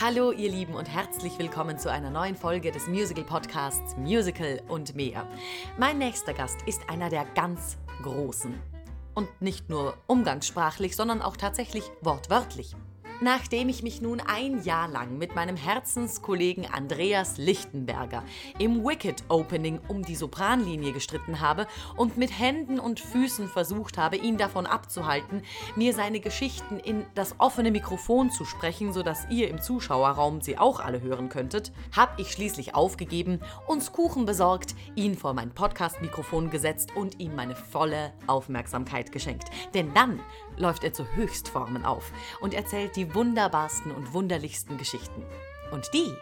Hallo ihr Lieben und herzlich willkommen zu einer neuen Folge des Musical Podcasts Musical und mehr. Mein nächster Gast ist einer der ganz Großen. Und nicht nur umgangssprachlich, sondern auch tatsächlich wortwörtlich. Nachdem ich mich nun ein Jahr lang mit meinem Herzenskollegen Andreas Lichtenberger im Wicked Opening um die Sopranlinie gestritten habe und mit Händen und Füßen versucht habe, ihn davon abzuhalten, mir seine Geschichten in das offene Mikrofon zu sprechen, sodass ihr im Zuschauerraum sie auch alle hören könntet, habe ich schließlich aufgegeben, uns Kuchen besorgt, ihn vor mein Podcast-Mikrofon gesetzt und ihm meine volle Aufmerksamkeit geschenkt. Denn dann läuft er zu Höchstformen auf und erzählt die wunderbarsten und wunderlichsten Geschichten. Und die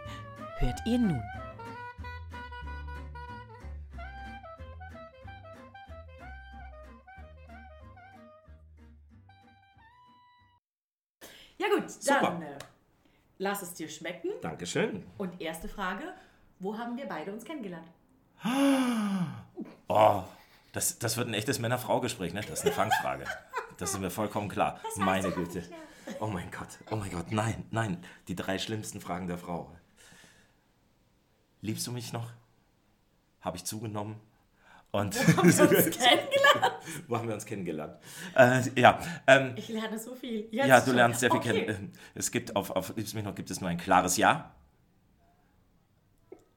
hört ihr nun. Ja gut, dann Super. äh, lass es dir schmecken. Dankeschön. Und erste Frage, wo haben wir beide uns kennengelernt? Oh, das, das wird ein echtes Männer-Frau-Gespräch, ne? Das ist eine Fangfrage. Das ist mir vollkommen klar. Meine Güte. Oh mein Gott, oh mein Gott, nein, nein. Die drei schlimmsten Fragen der Frau. Liebst du mich noch? Habe ich zugenommen? Und Uns kennengelernt? wo haben wir uns kennengelernt? Äh, ja, ähm, Ich lerne so viel. ja, Jetzt du schon. lernst sehr viel Okay. kennen. Es gibt auf, auf Liebst du mich noch gibt es nur ein klares Ja.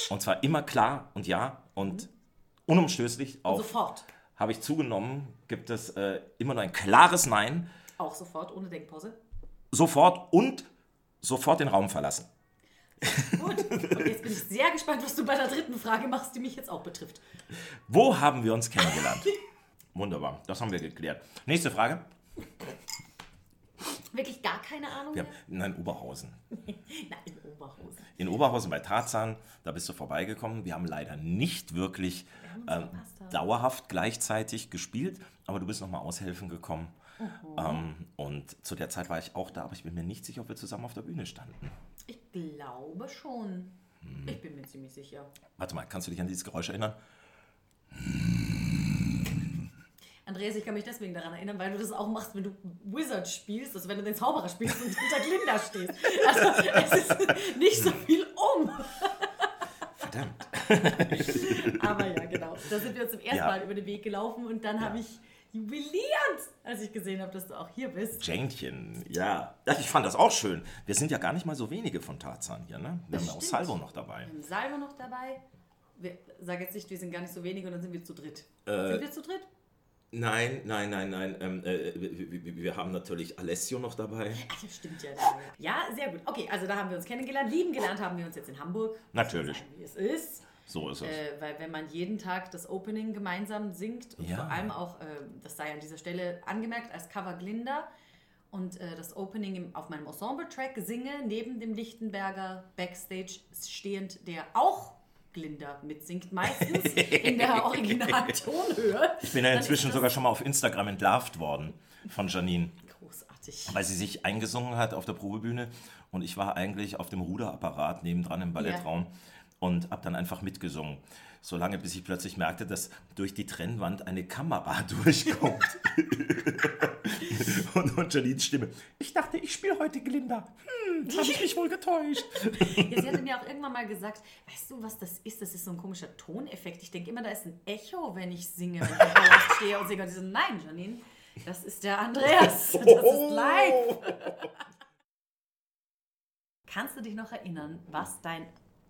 Und zwar immer klar und ja und unumstößlich Und auf sofort. Habe ich zugenommen, gibt es äh, immer nur ein klares Nein, Auch sofort, ohne Denkpause. sofort und sofort den Raum verlassen. Gut. Und jetzt bin ich sehr gespannt, was du bei der dritten Frage machst, die mich jetzt auch betrifft. Wo haben wir uns kennengelernt? Wunderbar, das haben wir geklärt. Nächste Frage. Wirklich gar keine Ahnung Wir haben, nein, Oberhausen. Nein, in Oberhausen. In Oberhausen bei Tarzan, da bist du vorbeigekommen. Wir haben leider nicht wirklich haben ähm, dauerhaft gleichzeitig gespielt, aber du bist nochmal aushelfen gekommen. Ähm, und zu der Zeit war ich auch da, aber ich bin mir nicht sicher, ob wir zusammen auf der Bühne standen. Ich glaube schon. Hm. Ich bin mir ziemlich sicher. Warte mal, kannst du dich an dieses Geräusch erinnern? Andreas, ich kann mich deswegen daran erinnern, weil du das auch machst, wenn du Wizard spielst, also wenn du den Zauberer spielst und hinter Glinda stehst. Also es ist nicht so viel um. Verdammt. Aber ja, genau. Da sind wir uns zum ersten Ja. Mal über den Weg gelaufen und dann habe ich jubiliert, als ich gesehen habe, dass du auch hier bist. Janchen, ja. ja. Ich fand das auch schön. Wir sind ja gar nicht mal so wenige von Tarzan hier, ne? Wir Das haben ja auch. Salvo noch dabei. Wir haben Salvo noch dabei. Wir, sag jetzt nicht, wir sind gar nicht so wenige und dann sind wir zu dritt. Äh, sind wir zu dritt? Nein, nein, nein, nein. Ähm, äh, wir, wir- wir haben natürlich Alessio noch dabei. Ach, ja, stimmt ja. Ja, sehr gut. Okay, also da haben wir uns kennengelernt. Lieben gelernt haben wir uns jetzt in Hamburg. Natürlich. Sagen, Wie es ist. So ist es. Äh, weil wenn man jeden Tag das Opening gemeinsam singt und Ja. vor allem auch, äh, das sei an dieser Stelle angemerkt, als Cover Glinda und äh, das Opening im, auf meinem Ensemble-Track singe, neben dem Lichtenberger Backstage stehend, der auch Glinda mitsingt, meistens in der originalen Tonhöhe. Ich bin ja inzwischen sogar schon mal auf Instagram entlarvt worden von Janine, Großartig. weil sie sich eingesungen hat auf der Probebühne und ich war eigentlich auf dem Ruderapparat nebendran im Ballettraum und habe dann einfach mitgesungen. Solange bis ich plötzlich merkte, dass durch die Trennwand eine Kamera durchkommt. und, und Janines Stimme. Ich dachte, ich spiele heute Glinda. Hm, habe ich mich wohl getäuscht. Ja, sie hatte mir auch irgendwann mal gesagt, weißt du, was das ist? Das ist so ein komischer Toneffekt. Ich denke immer, da ist ein Echo, wenn ich singe, wenn ich stehe und singe. Und sie so, nein, Janine, das ist der Andreas. Das ist live. Kannst du dich noch erinnern, was dein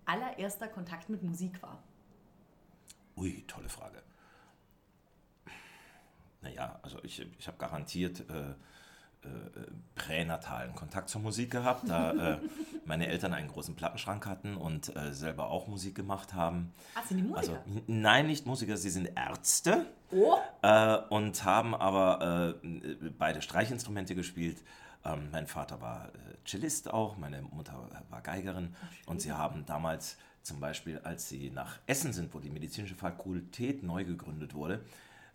allererster Kontakt mit Musik war? Ui, tolle Frage. Naja, also ich, ich habe garantiert äh, äh, pränatalen Kontakt zur Musik gehabt, da äh, meine Eltern einen großen Plattenschrank hatten und äh, selber auch Musik gemacht haben. Ah, sind die Musiker? Also nein, nicht Musiker, sie sind Ärzte oh, äh, und haben aber äh, beide Streichinstrumente gespielt. Ähm, mein Vater war äh, Cellist auch, meine Mutter war Geigerin und sie haben damals zum Beispiel, als sie nach Essen sind, wo die medizinische Fakultät neu gegründet wurde,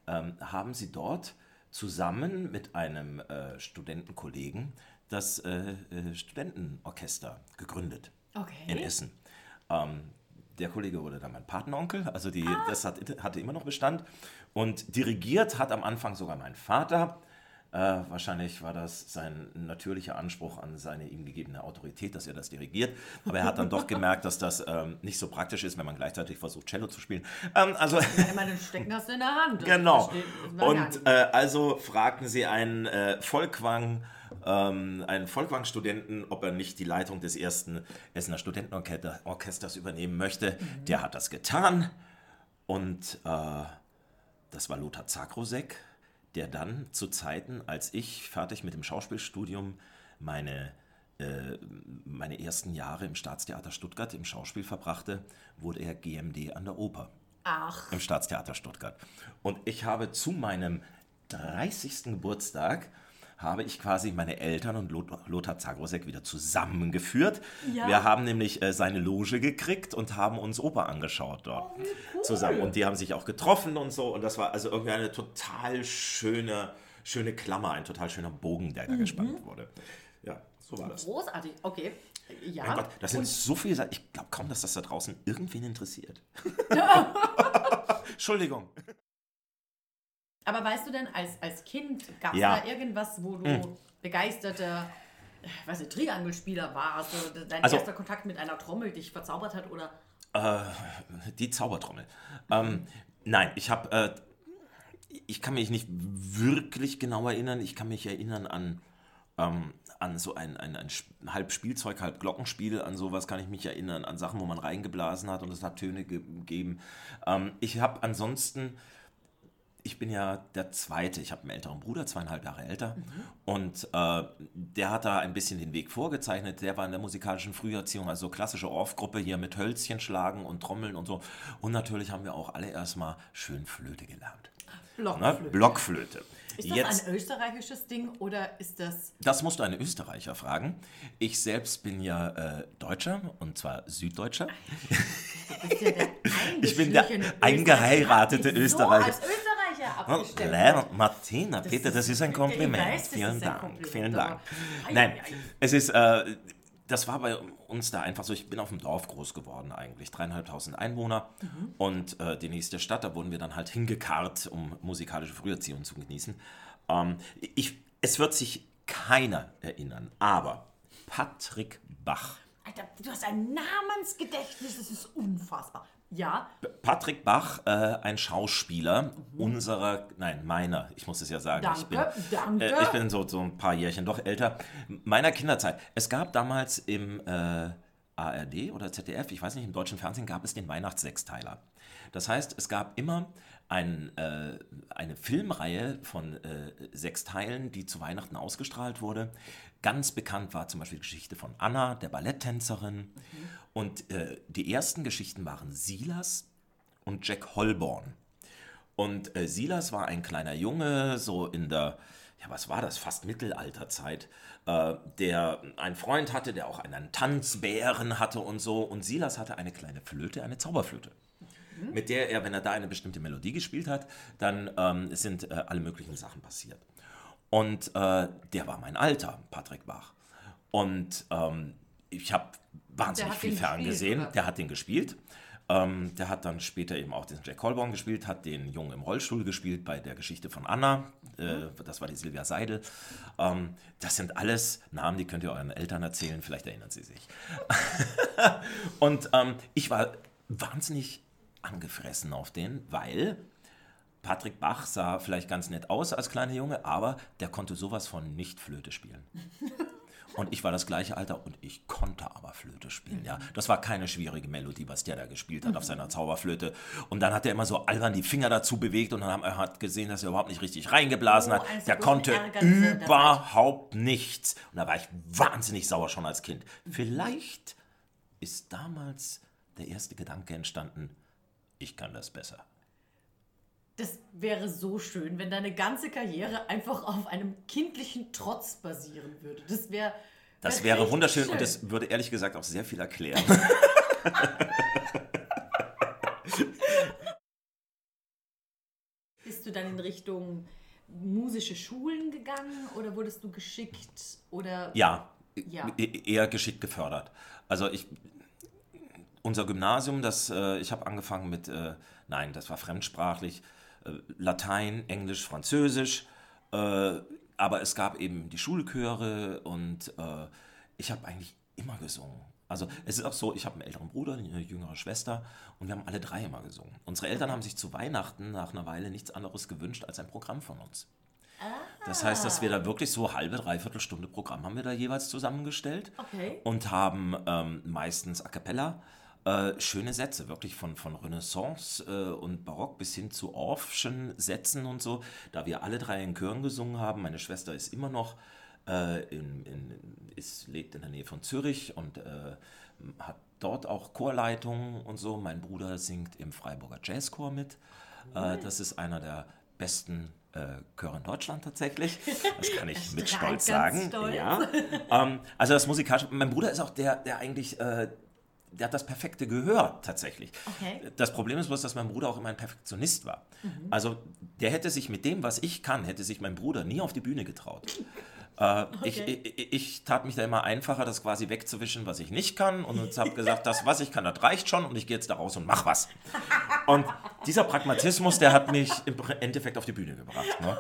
ähm, haben sie dort zusammen mit einem äh, Studentenkollegen das äh, äh, Studentenorchester gegründet okay. in Essen. Ähm, der Kollege wurde dann mein Patenonkel, also die, das hat, hatte immer noch Bestand. Und dirigiert hat am Anfang sogar mein Vater. Äh, wahrscheinlich war das sein natürlicher Anspruch an seine ihm gegebene Autorität, dass er das dirigiert. Aber er hat dann doch gemerkt, dass das ähm, nicht so praktisch ist, wenn man gleichzeitig versucht, Cello zu spielen. Ähm, also, ja, meine Stecken hast du in der Hand. Genau. Und äh, also fragten sie einen äh, Volkwang, ähm, einen Volkwang-Studenten, ob er nicht die Leitung des ersten Essener Studentenorchesters übernehmen möchte. Mhm. Der hat das getan. Und äh, das war Lothar Zakrosek der dann zu Zeiten, als ich fertig mit dem Schauspielstudium meine, äh, meine ersten Jahre im Staatstheater Stuttgart im Schauspiel verbrachte, wurde er GMD an der Oper. Ach. Im Staatstheater Stuttgart. Und ich habe zu meinem 30. Geburtstag habe ich quasi meine Eltern und Lothar Zagrosek wieder zusammengeführt. Ja. Wir haben nämlich äh, seine Loge gekriegt und haben uns Oper angeschaut dort oh, cool. zusammen. Und die haben sich auch getroffen und so. Und das war also irgendwie eine total schöne, schöne Klammer, ein total schöner Bogen, der da mhm. gespannt wurde. Ja, so war das. Großartig, okay. Ja. Mein Gott, das sind und so viele Sachen. Ich glaube kaum, dass das da draußen irgendwen interessiert. Entschuldigung. Aber weißt du denn, als, als Kind gab es ja. da irgendwas, wo du hm. begeisterter weiß ich, Triangelspieler warst oder dein also, erster Kontakt mit einer Trommel dich verzaubert hat oder? Äh, die Zaubertrommel. Ähm, nein, ich habe, äh, ich kann mich nicht wirklich genau erinnern. Ich kann mich erinnern an, ähm, an so ein, ein, ein halb Spielzeug, halb Glockenspiel, an sowas kann ich mich erinnern, an Sachen, wo man reingeblasen hat und es hat Töne gegeben. Ähm, ich habe ansonsten ich bin ja der Zweite. Ich habe einen älteren Bruder, zweieinhalb Jahre älter. Mhm. Und äh, der hat da ein bisschen den Weg vorgezeichnet. Der war in der musikalischen Früherziehung, also klassische Orff-Gruppe hier mit Hölzchen schlagen und Trommeln und so. Und natürlich haben wir auch alle erstmal schön Flöte gelernt. Blockflöte. Ne? Blockflöte. Ist das Jetzt, ein österreichisches Ding oder ist das. Das musst du einen Österreicher fragen. Ich selbst bin ja äh, Deutscher und zwar Süddeutscher. Du bist ja der ich bin der eingeheiratete Österreicher. So als Österreicher abgestimmt. Leider, Martina, das Peter, das ist ein Kompliment. Weiß, vielen Dank, Kompliment, vielen Dank. Nein, es ist, äh, das war bei uns da einfach so, ich bin auf dem Dorf groß geworden eigentlich, dreieinhalbtausend Einwohner mhm. und äh, die nächste Stadt, da wurden wir dann halt hingekarrt, um musikalische Früherziehung zu genießen. Ähm, ich, es wird sich keiner erinnern, aber Patrick Bach. Alter, du hast ein Namensgedächtnis, das ist unfassbar. Ja. Patrick Bach, äh, ein Schauspieler mhm. unserer, nein, meiner, ich muss es ja sagen. Danke, ich bin, danke. Äh, ich bin so, so ein paar Jährchen doch älter. Meiner Kinderzeit. Es gab damals im äh, ARD oder ZDF, ich weiß nicht, im deutschen Fernsehen gab es den Weihnachtssechsteiler. Das heißt, es gab immer ein, äh, eine Filmreihe von äh, sechs Teilen, die zu Weihnachten ausgestrahlt wurde. Ganz bekannt war zum Beispiel die Geschichte von Anna, der Balletttänzerin. Mhm. Und äh, die ersten Geschichten waren Silas und Jack Holborn. Und äh, Silas war ein kleiner Junge, so in der, ja, was war das, fast Mittelalterzeit, äh, der einen Freund hatte, der auch einen Tanzbären hatte und so. Und Silas hatte eine kleine Flöte, eine Zauberflöte. Mhm. Mit der er, wenn er da eine bestimmte Melodie gespielt hat, dann ähm, sind äh, alle möglichen Sachen passiert. Und äh, der war mein Alter, Patrick Bach. Und ähm, ich habe wahnsinnig viel ferngesehen. Gespielt, der hat den gespielt. Ähm, der hat dann später eben auch den Jack Colborn gespielt, hat den Jungen im Rollstuhl gespielt bei der Geschichte von Anna. Äh, das war die Silvia Seidel. Ähm, das sind alles Namen, die könnt ihr euren Eltern erzählen, vielleicht erinnern sie sich. und ähm, ich war wahnsinnig angefressen auf den, weil Patrick Bach sah vielleicht ganz nett aus als kleiner Junge, aber der konnte sowas von nicht Flöte spielen. Und ich war das gleiche Alter und ich konnte aber Flöte spielen. Ja, das war keine schwierige Melodie, was der da gespielt hat auf mhm. seiner Zauberflöte. Und dann hat er immer so albern die Finger dazu bewegt und dann hat er gesehen, dass er überhaupt nicht richtig reingeblasen oh, hat. Also der konnte überhaupt nichts. Und da war ich wahnsinnig sauer schon als Kind. Vielleicht ist damals der erste Gedanke entstanden, ich kann das besser. Das wäre so schön, wenn deine ganze Karriere einfach auf einem kindlichen Trotz basieren würde. Das wäre. Das wäre wunderschön schön. und das würde ehrlich gesagt auch sehr viel erklären. Bist du dann in Richtung musische Schulen gegangen oder wurdest du geschickt oder ja, ja. E-, eher geschickt gefördert. Also ich unser Gymnasium, das äh, ich habe angefangen mit äh, nein, das war fremdsprachlich. Äh, Latein, Englisch, Französisch, äh, aber es gab eben die Schulchöre und äh, ich habe eigentlich immer gesungen. Also es ist auch so, ich habe einen älteren Bruder, eine jüngere Schwester und wir haben alle drei immer gesungen. Unsere Eltern haben sich zu Weihnachten nach einer Weile nichts anderes gewünscht als ein Programm von uns. Das heißt, dass wir da wirklich so halbe, dreiviertel Stunde Programm haben wir da jeweils zusammengestellt Okay. und haben ähm, meistens a cappella äh, schöne Sätze, wirklich von, von Renaissance äh, und Barock bis hin zu Orffschen Sätzen und so. Da wir alle drei in Chören gesungen haben, meine Schwester ist immer noch, äh, in, in, ist, lebt in der Nähe von Zürich und äh, hat dort auch Chorleitung und so. Mein Bruder singt im Freiburger Jazzchor mit. Äh, das ist einer der besten äh, Chöre in Deutschland tatsächlich. Das kann ich mit Stolz sagen. stolz. Ja. ähm, also das musikalische, mein Bruder ist auch der, der eigentlich, äh, der hat das perfekte Gehör tatsächlich. Okay. Das Problem ist bloß, dass mein Bruder auch immer ein Perfektionist war. Mhm. Also der hätte sich mit dem, was ich kann, hätte sich mein Bruder nie auf die Bühne getraut. Äh, ich, Okay. ich, ich tat mich da immer einfacher, das quasi wegzuwischen, was ich nicht kann und habe gesagt, das, was ich kann, das reicht schon und ich gehe jetzt da raus und mach was. Und dieser Pragmatismus, der hat mich im Endeffekt auf die Bühne gebracht. Ne?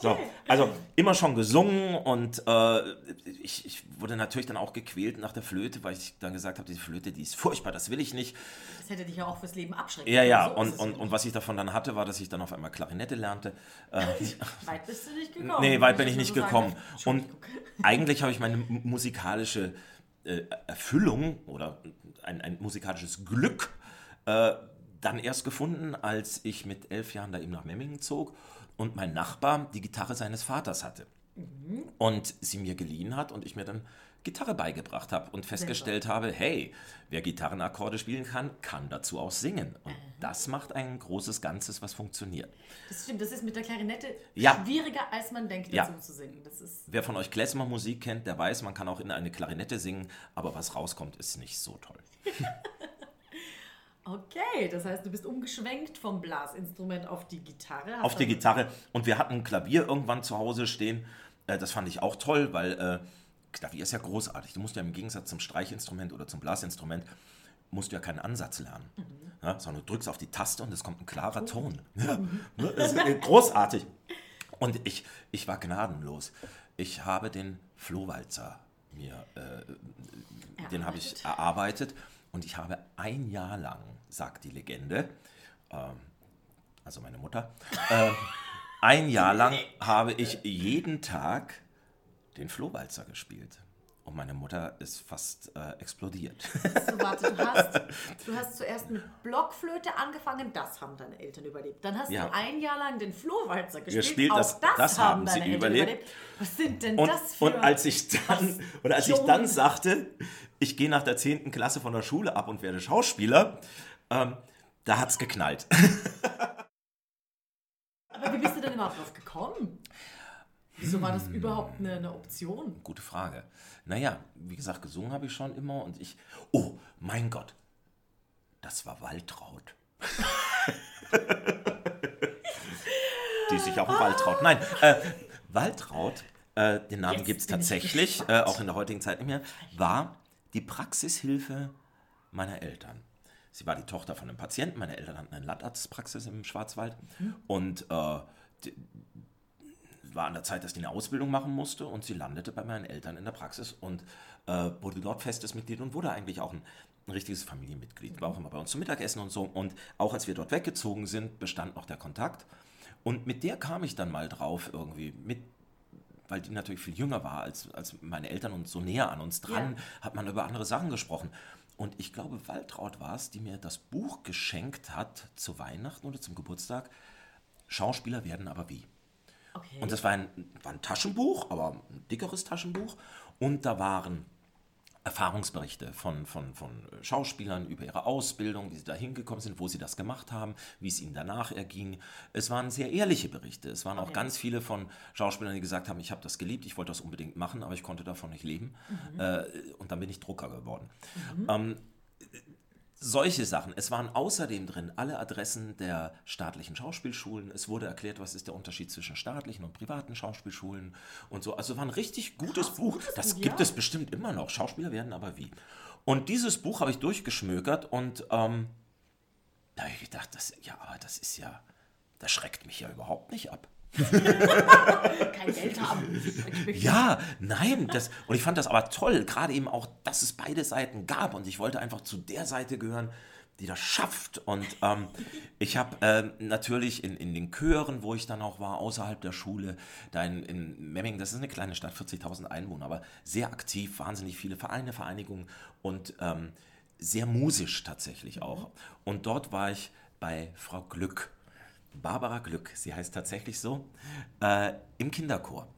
So, also immer schon gesungen und äh, ich, ich wurde natürlich dann auch gequält nach der Flöte, weil ich dann gesagt habe, diese Flöte, die ist furchtbar, das will ich nicht. Das hätte dich ja auch fürs Leben abschrecken Ja, ja. So und, und, ja und was ich davon dann hatte, war, dass ich dann auf einmal Klarinette lernte. Äh. Weit bist du nicht gekommen. nee, weit bin ich nicht so sagen gekommen. darf. Und eigentlich habe ich meine mu- musikalische äh, Erfüllung oder ein, ein musikalisches Glück äh, dann erst gefunden, als ich mit elf Jahren da eben nach Memmingen zog und mein Nachbar die Gitarre seines Vaters hatte. Und sie mir geliehen hat und ich mir dann Gitarre beigebracht habe und festgestellt habe, hey, wer Gitarrenakkorde spielen kann, kann dazu auch singen. Und das macht ein großes Ganzes, was funktioniert. Das stimmt, das ist mit der Klarinette Ja. schwieriger, als man denkt, Ja. dazu zu singen. Das ist Wer von euch Klezmer-Musik kennt, der weiß, man kann auch in eine Klarinette singen, aber was rauskommt, ist nicht so toll. okay. Das heißt, du bist umgeschwenkt vom Blasinstrument auf die Gitarre. Auf die Gitarre. Und wir hatten ein Klavier irgendwann zu Hause stehen. Äh, Das fand ich auch toll, weil äh, Klavier ist ja großartig. Du musst ja im Gegensatz zum Streichinstrument oder zum Blasinstrument, musst du ja keinen Ansatz lernen. Ja, sondern du drückst auf die Taste und es kommt ein klarer Ton. Ja, ne, das ist äh, großartig. Und ich, ich war gnadenlos. Ich habe den Flohwalzer mir, äh, den habe ich erarbeitet und ich habe ein Jahr lang, sagt die Legende, ähm, also meine Mutter, ähm, ein Jahr lang habe ich jeden Tag den Flohwalzer gespielt. Und meine Mutter ist fast äh, explodiert. So, warte, du hast, du hast zuerst mit Blockflöte angefangen, das haben deine Eltern überlebt. Dann hast Ja. du ein Jahr lang den Flohwalzer gespielt, Gespielt, auch das- das, das haben haben sie deine Eltern überlebt. überlebt. Was sind denn Und, das für... und als ich dann, und als ich dann sagte, ich gehe nach der 10. Klasse von der Schule ab und werde Schauspieler, ähm, da hat es geknallt. Aber wie bist du denn überhaupt drauf gekommen? Wieso war das überhaupt eine, eine Option? Gute Frage. Naja, wie gesagt, gesungen habe ich schon immer und ich. Oh, mein Gott. Das war Waltraud. Die sich auch im Wald traut. Nein, äh, Waltraud, äh, den Namen gibt es tatsächlich, äh, auch in der heutigen Zeit nicht mehr, war die Praxishilfe meiner Eltern. Sie war die Tochter von einem Patienten. Meine Eltern hatten eine Landarztpraxis im Schwarzwald. Und äh, die, war an der Zeit, dass die eine Ausbildung machen musste und sie landete bei meinen Eltern in der Praxis und äh, wurde dort festes Mitglied und wurde eigentlich auch ein, ein richtiges Familienmitglied. War auch immer bei uns zum Mittagessen und so. Und auch als wir dort weggezogen sind, bestand noch der Kontakt. Und mit der kam ich dann mal drauf irgendwie, mit, weil die natürlich viel jünger war als, als meine Eltern und so näher an uns dran, Ja. hat man über andere Sachen gesprochen. Und ich glaube, Waltraud war es, die mir das Buch geschenkt hat zu Weihnachten oder zum Geburtstag. Schauspieler werden aber wie. Okay. Und das war ein, war ein Taschenbuch, aber ein dickeres Taschenbuch. Und da waren Erfahrungsberichte von, von, von Schauspielern über ihre Ausbildung, wie sie da hingekommen sind, wo sie das gemacht haben, wie es ihnen danach erging. Es waren sehr ehrliche Berichte. Es waren auch Okay. ganz viele von Schauspielern, die gesagt haben, ich habe das geliebt, ich wollte das unbedingt machen, aber ich konnte davon nicht leben. Äh, und dann bin ich Drucker geworden. Ähm, solche Sachen. Es waren außerdem drin alle Adressen der staatlichen Schauspielschulen. Es wurde erklärt, was ist der Unterschied zwischen staatlichen und privaten Schauspielschulen und so. Also war ein richtig gutes Krass, Buch. gutes Das Buch, gibt ja. es bestimmt immer noch. Schauspieler werden aber wie. Und dieses Buch habe ich durchgeschmökert und ähm, da habe ich gedacht, das, ja, aber das ist ja, das schreckt mich ja überhaupt nicht ab. Kein Geld haben. Ja, nein, das, und ich fand das aber toll, gerade eben auch, dass es beide Seiten gab und ich wollte einfach zu der Seite gehören, die das schafft. Und ähm, ich habe ähm, natürlich in, in den Chören, wo ich dann auch war, außerhalb der Schule, da in, in Memmingen, das ist eine kleine Stadt, 40.000 Einwohner, aber sehr aktiv, wahnsinnig viele Vereine, Vereinigungen und ähm, sehr musisch tatsächlich auch. Und dort war ich bei Frau Glück. Barbara Glück, sie heißt tatsächlich so, äh, im Kinderchor.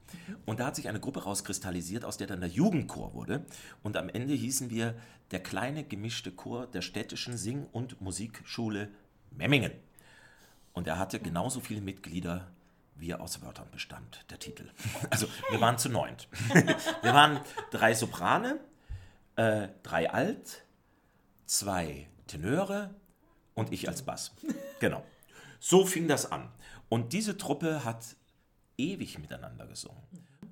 Und da hat sich eine Gruppe rauskristallisiert, aus der dann der Jugendchor wurde. Und am Ende hießen wir der kleine gemischte Chor der städtischen Sing- und Musikschule Memmingen. Und er hatte genauso viele Mitglieder, wie er aus Wörtern bestand, der Titel. Also wir waren zu neunt. Wir waren drei Soprane, äh, drei Alt, zwei Tenöre und ich als Bass. Genau. So fing das an. Und diese Truppe hat ewig miteinander gesungen.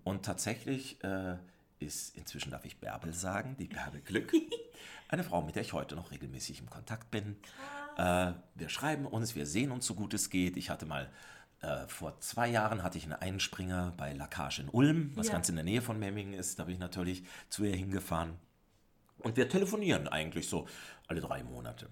Und tatsächlich äh, ist, inzwischen darf ich Bärbel sagen, die Bärbel Glück, eine Frau, mit der ich heute noch regelmäßig im Kontakt bin. Äh, wir schreiben uns, wir sehen uns so gut es geht. Ich hatte mal äh, vor zwei Jahren hatte ich einen Einspringer bei Lacage in Ulm, was Ja. ganz in der Nähe von Memmingen ist. Da bin ich natürlich zu ihr hingefahren. Und wir telefonieren eigentlich so alle drei Monate.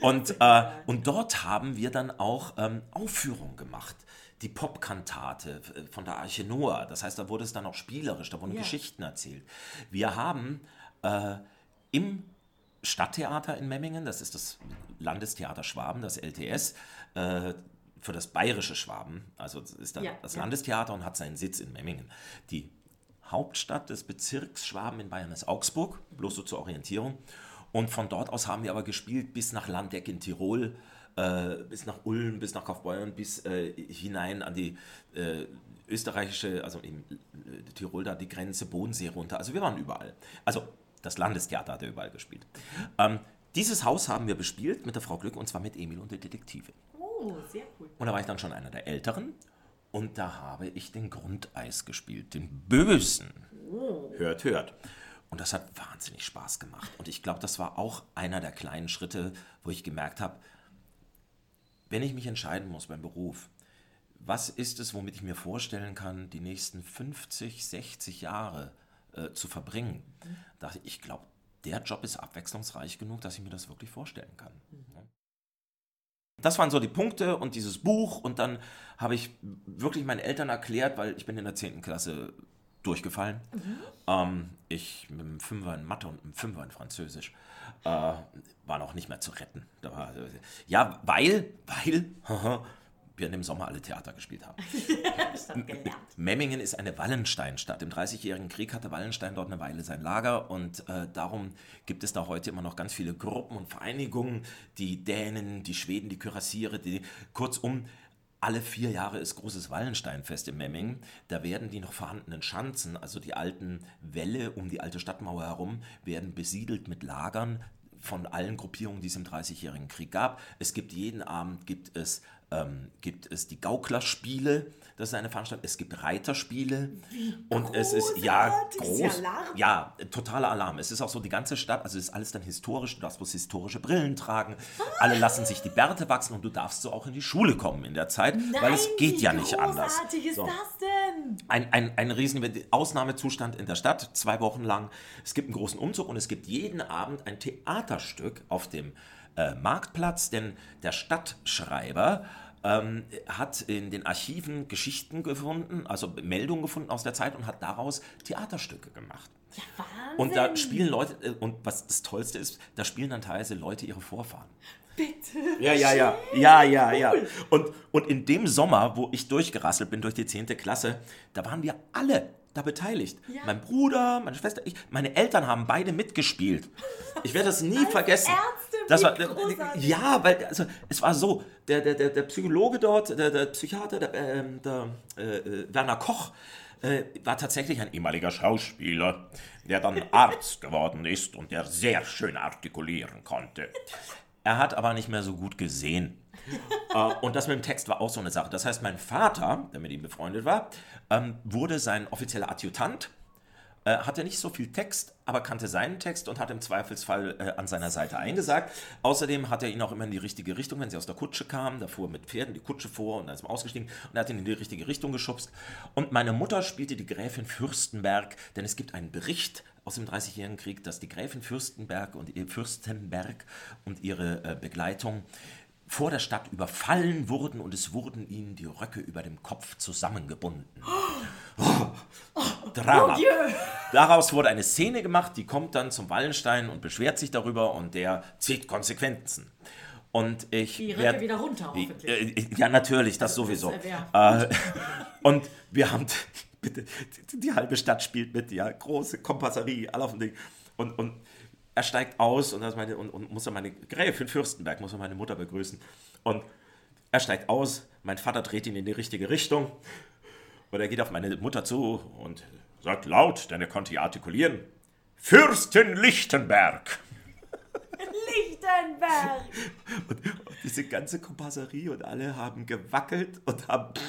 Und, äh, und dort haben wir dann auch ähm, Aufführungen gemacht. Die Popkantate äh, von der Arche Noah. Das heißt, da wurde es dann auch spielerisch, da wurden Ja. Geschichten erzählt. Wir haben äh, im Stadttheater in Memmingen, das ist das Landestheater Schwaben, das LTS, äh, für das bayerische Schwaben, also ist da Ja, das ja. Landestheater und hat seinen Sitz in Memmingen. Die Hauptstadt des Bezirks Schwaben in Bayern ist Augsburg, bloß so zur Orientierung. Und von dort aus haben wir aber gespielt bis nach Landeck in Tirol, äh, bis nach Ulm, bis nach Kaufbeuern, bis äh, hinein an die äh, österreichische, also in äh, Tirol da die Grenze, Bodensee runter. Also wir waren überall. Also das Landestheater hat er überall gespielt. Ähm, dieses Haus haben wir bespielt mit der Frau Glück und zwar mit Emil und der Detektive. Oh, sehr cool. Und da war ich dann schon einer der Älteren. Und da habe ich den Grundeis gespielt, den Bösen. Hört, hört. Und das hat wahnsinnig Spaß gemacht. Und ich glaube, das war auch einer der kleinen Schritte, wo ich gemerkt habe, wenn ich mich entscheiden muss beim Beruf, was ist es, womit ich mir vorstellen kann, die nächsten 50, 60 Jahre äh, zu verbringen? dachte ich, ich glaube, der Job ist abwechslungsreich genug, dass ich mir das wirklich vorstellen kann. Das waren so die Punkte und dieses Buch und dann habe ich wirklich meinen Eltern erklärt, weil ich bin in der 10. Klasse durchgefallen. Ähm, ich mit einem Fünfer in Mathe und einem Fünfer in Französisch äh, war noch nicht mehr zu retten. Da war, ja, weil, weil wir im Sommer alle Theater gespielt haben. Memmingen ist eine Wallensteinstadt. Im Dreißigjährigen Krieg hatte Wallenstein dort eine Weile sein Lager und äh, darum gibt es da heute immer noch ganz viele Gruppen und Vereinigungen, die Dänen, die Schweden, die Kürassiere, die kurzum alle vier Jahre ist großes Wallensteinfest in Memmingen. Da werden die noch vorhandenen Schanzen, also die alten Wälle um die alte Stadtmauer herum, werden besiedelt mit Lagern von allen Gruppierungen, die es im Dreißigjährigen Krieg gab. Es gibt jeden Abend gibt es, ähm, gibt es die Gauklerspiele, das ist eine Veranstaltung. Es gibt Reiterspiele und es ist ja groß, ja Alarm. ja totaler Alarm. Es ist auch so die ganze Stadt, also es ist alles dann historisch. Du darfst bloß historische Brillen tragen. Alle lassen sich die Bärte wachsen und du darfst so auch in die Schule kommen in der Zeit, weil es Nein, geht wie ja nicht anders. großartig ist So das denn? ein, ein, ein riesen Ausnahmezustand in der Stadt, zwei Wochen lang. Es gibt einen großen Umzug und es gibt jeden Abend ein Theaterstück auf dem äh, Marktplatz, denn der Stadtschreiber ähm, hat in den Archiven Geschichten gefunden, also Meldungen gefunden aus der Zeit und hat daraus Theaterstücke gemacht. Wahnsinn. Und da spielen Leute, äh, und was das Tollste ist, da spielen dann teilweise Leute ihre Vorfahren. Bitte. Ja, ja, ja. Ja, ja, ja. Und, und in dem Sommer, wo ich durchgerasselt bin durch die 10. Klasse, da waren wir alle da beteiligt. Ja. Mein Bruder, meine Schwester, ich, meine Eltern haben beide mitgespielt. Ich werde das nie vergessen. Ärzte, das war, großartig. ja, weil also, es war so, der, der, der, der Psychologe dort, der, der Psychiater, der, ähm, der äh, äh, Werner Koch, äh, war tatsächlich ein ehemaliger Schauspieler, der dann Arzt geworden ist und der sehr schön artikulieren konnte. Er hat aber nicht mehr so gut gesehen. Äh, und das mit dem Text war auch so eine Sache. Das heißt, mein Vater, der mit ihm befreundet war, ähm, wurde sein offizieller Adjutant äh, hatte nicht so viel Text, aber kannte seinen Text und hat im Zweifelsfall äh, an seiner Seite eingesagt. Außerdem hat er ihn auch immer in die richtige Richtung, wenn sie aus der Kutsche kamen, da fuhr mit Pferden die Kutsche vor und dann ist er ausgestiegen und er hat ihn in die richtige Richtung geschubst. Und meine Mutter spielte die Gräfin Fürstenberg, denn es gibt einen Bericht aus dem Dreißigjährigen Krieg, dass die Gräfin Fürstenberg und ihr Fürstenberg und ihre äh, Begleitung vor der Stadt überfallen wurden und es wurden ihnen die Röcke über dem Kopf zusammengebunden. Oh, Drama. Daraus wurde eine Szene gemacht, die kommt dann zum Wallenstein und beschwert sich darüber und der zieht Konsequenzen. Und ich die Röcke wieder runter, hoffentlich. Äh, ja, natürlich, das sowieso. Äh, und wir haben, bitte, die, die, halbe Stadt spielt mit, ja, große Kompasserie, alle auf dem Ding. Und, und er steigt aus und, das meine, und, und muss dann meine Gräfin Fürstenberg, muss er meine Mutter begrüßen. Und er steigt aus, mein Vater dreht ihn in die richtige Richtung. Und er geht auf meine Mutter zu und sagt laut, denn er konnte ja artikulieren: Fürsten Lichtenberg! Lichtenberg! Und, und diese ganze Kompasserie und alle haben gewackelt und haben.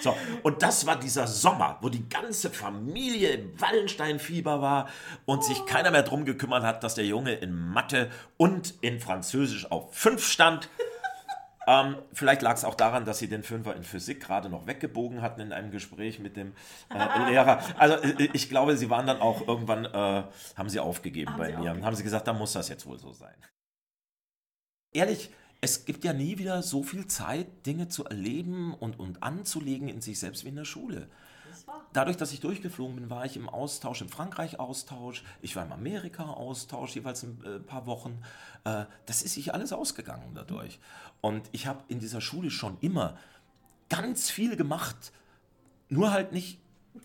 So, und das war dieser Sommer, wo die ganze Familie im Wallensteinfieber war und sich keiner mehr drum gekümmert hat, dass der Junge in Mathe und in Französisch auf 5 stand. Ähm, vielleicht lag es auch daran, dass sie den Fünfer in Physik gerade noch weggebogen hatten in einem Gespräch mit dem äh, Lehrer. Also äh, ich glaube, sie waren dann auch irgendwann, äh, haben sie aufgegeben haben bei sie mir. Aufgegeben. Haben sie gesagt, da muss das jetzt wohl so sein. Ehrlich, es gibt ja nie wieder so viel Zeit, Dinge zu erleben und, und anzulegen in sich selbst wie in der Schule. Dadurch, dass ich durchgeflogen bin, war ich im Austausch, im Frankreich-Austausch, ich war im Amerika-Austausch, jeweils ein äh, paar Wochen. Äh, das ist sich alles ausgegangen dadurch. Und ich habe in dieser Schule schon immer ganz viel gemacht, nur halt nicht